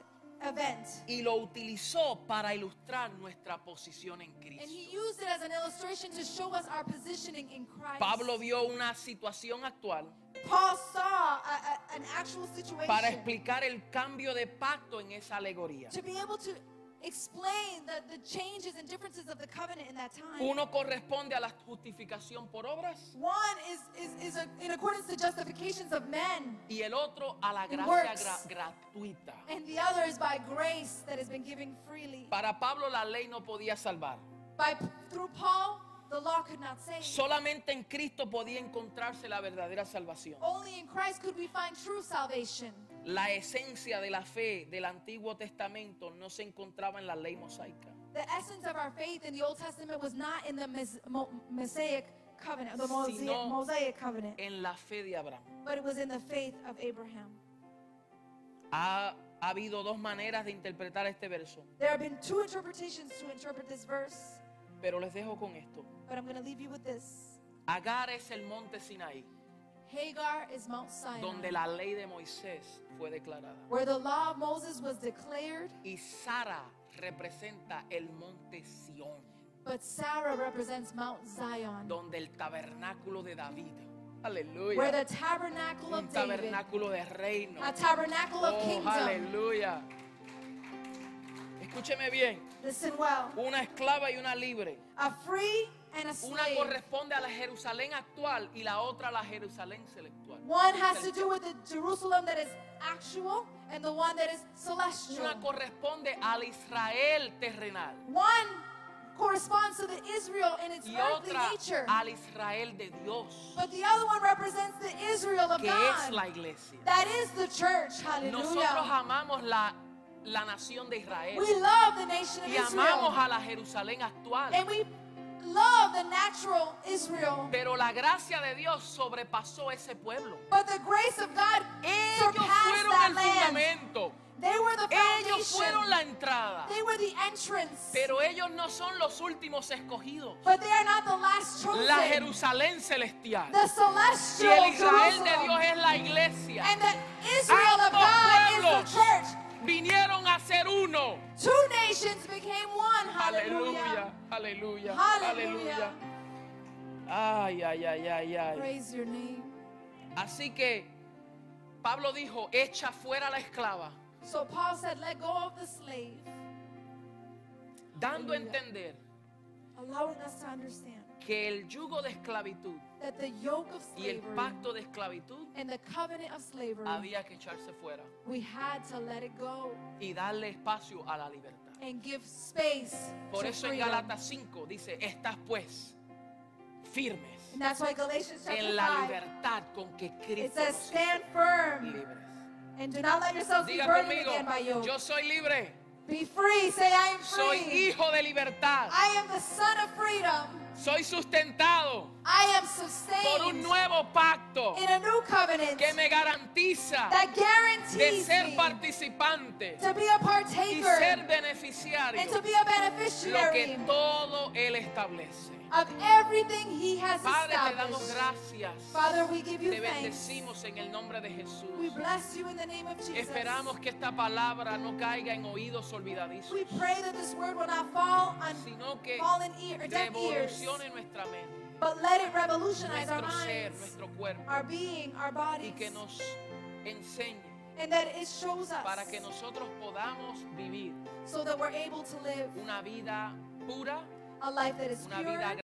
event. y lo utilizó para ilustrar nuestra posición en And Cristo. he used it as an illustration to show us our positioning in Christ. Pablo vio una situación actual Paul saw a, a- an actual situation para explicar el cambio de pacto en esa alegoría. to be able to explain the, the changes and differences of the covenant in that time. Uno corresponde a la justificación por obras One is, is, is a, in accordance to justifications of men, y el otro a la gracia works. gra- gratuita. and the other is by grace that has been given freely. Para Pablo la ley no podía salvar. By through Paul, the law could not save. Solamente en Cristo podía encontrarse la verdadera salvación. Only in Christ could we find true salvation. La esencia de la fe del Antiguo Testamento no se encontraba en la ley mosaica. The essence of our faith in the Old Testament was not in the Mosaic covenant, the Mosaic, Sino- Mosaic covenant, En la fe de Abraham. but it was in the faith of Abraham. Ha, ha habido dos maneras de interpretar este verso, There have been two interpretations to interpret this verse, pero les dejo con esto. but I'm going to leave you with this. Agar es el monte Sinaí, Hagar is Mount Sinai, donde la ley de Moisés fue declarada. where the law of Moses was declared, Y Sara representa el monte Sión, but Sarah represents Mount Zion, donde el tabernáculo de David. where Aleluya. the tabernacle Un of David, tabernáculo de reino. a tabernacle of Oh, kingdom. aleluya. Escúcheme bien. Listen well, Una esclava y una libre. a free Una corresponde a la Jerusalén actual y la otra a la Jerusalén celestial. One has to do with the Jerusalem that is actual and the one that is celestial. Una corresponde al Israel terrenal One corresponds to the Israel in its y earthly otra nature, al Israel de Dios, but the other one represents the Israel of que es God. la iglesia. That is the church. Nosotros Hallelujah. amamos la, la nación de Israel We love the nation of y amamos Israel. a la Jerusalén actual. And we love the natural Israel. Pero la gracia de Dios sobrepasó ese pueblo. But the grace of God Ellos fueron that el land. fundamento. They were the Ellos foundation. fueron la entrada. They were the entrance. Pero ellos no son los últimos escogidos. But they are not the last chosen. La Jerusalén celestial. the Y celestial el Israel de Jerusalem. Dios es la iglesia. And the Israel of Ambos God is pueblos the church. Vinieron a ser uno. Two nations became one. Aleluya, Hallelujah. aleluya, aleluya. Ay, ay, ay, ay, ay. Praise your name. Así que Pablo dijo, echa fuera la esclava, So Paul said, let go of the slave, dando a entender allowing us to understand que el yugo de esclavitud that the yoke of y el slavery pacto de esclavitud and the covenant of slavery, había que echarse fuera we had to let it go y darle espacio a la libertad. and give space Por to eso en freedom. Gálatas 5 dice, estás pues firmes And that's why Galatians chapter en la 5, libertad con que it Cristo says, nos hizo stand firm libres. and do not let yourselves be Diga burdened conmigo, again by yoke. yo soy libre, Be free. Say, I am soy free. hijo de libertad. I am the son of freedom. Soy sustentado I am por un sustained nuevo pacto in a new covenant que me garantiza that de ser participante to be a y ser beneficiario and to be a lo que beneficiary todo Él establece. of everything He has Padre, te damos gracias. Father, we give you Te thanks. bendecimos en el nombre de We Jesús. bless you in the name of Jesus. Esperamos que esta palabra no caiga en oídos olvidadizos, We pray that this word will not fall on sino que ear, revolucione nuestra mente, but let it revolutionize our minds, cuerpo. our being, our bodies, enseñe and that it shows us para que nosotros podamos vivir so that we're able to live una vida pura, a life that is una pure, vida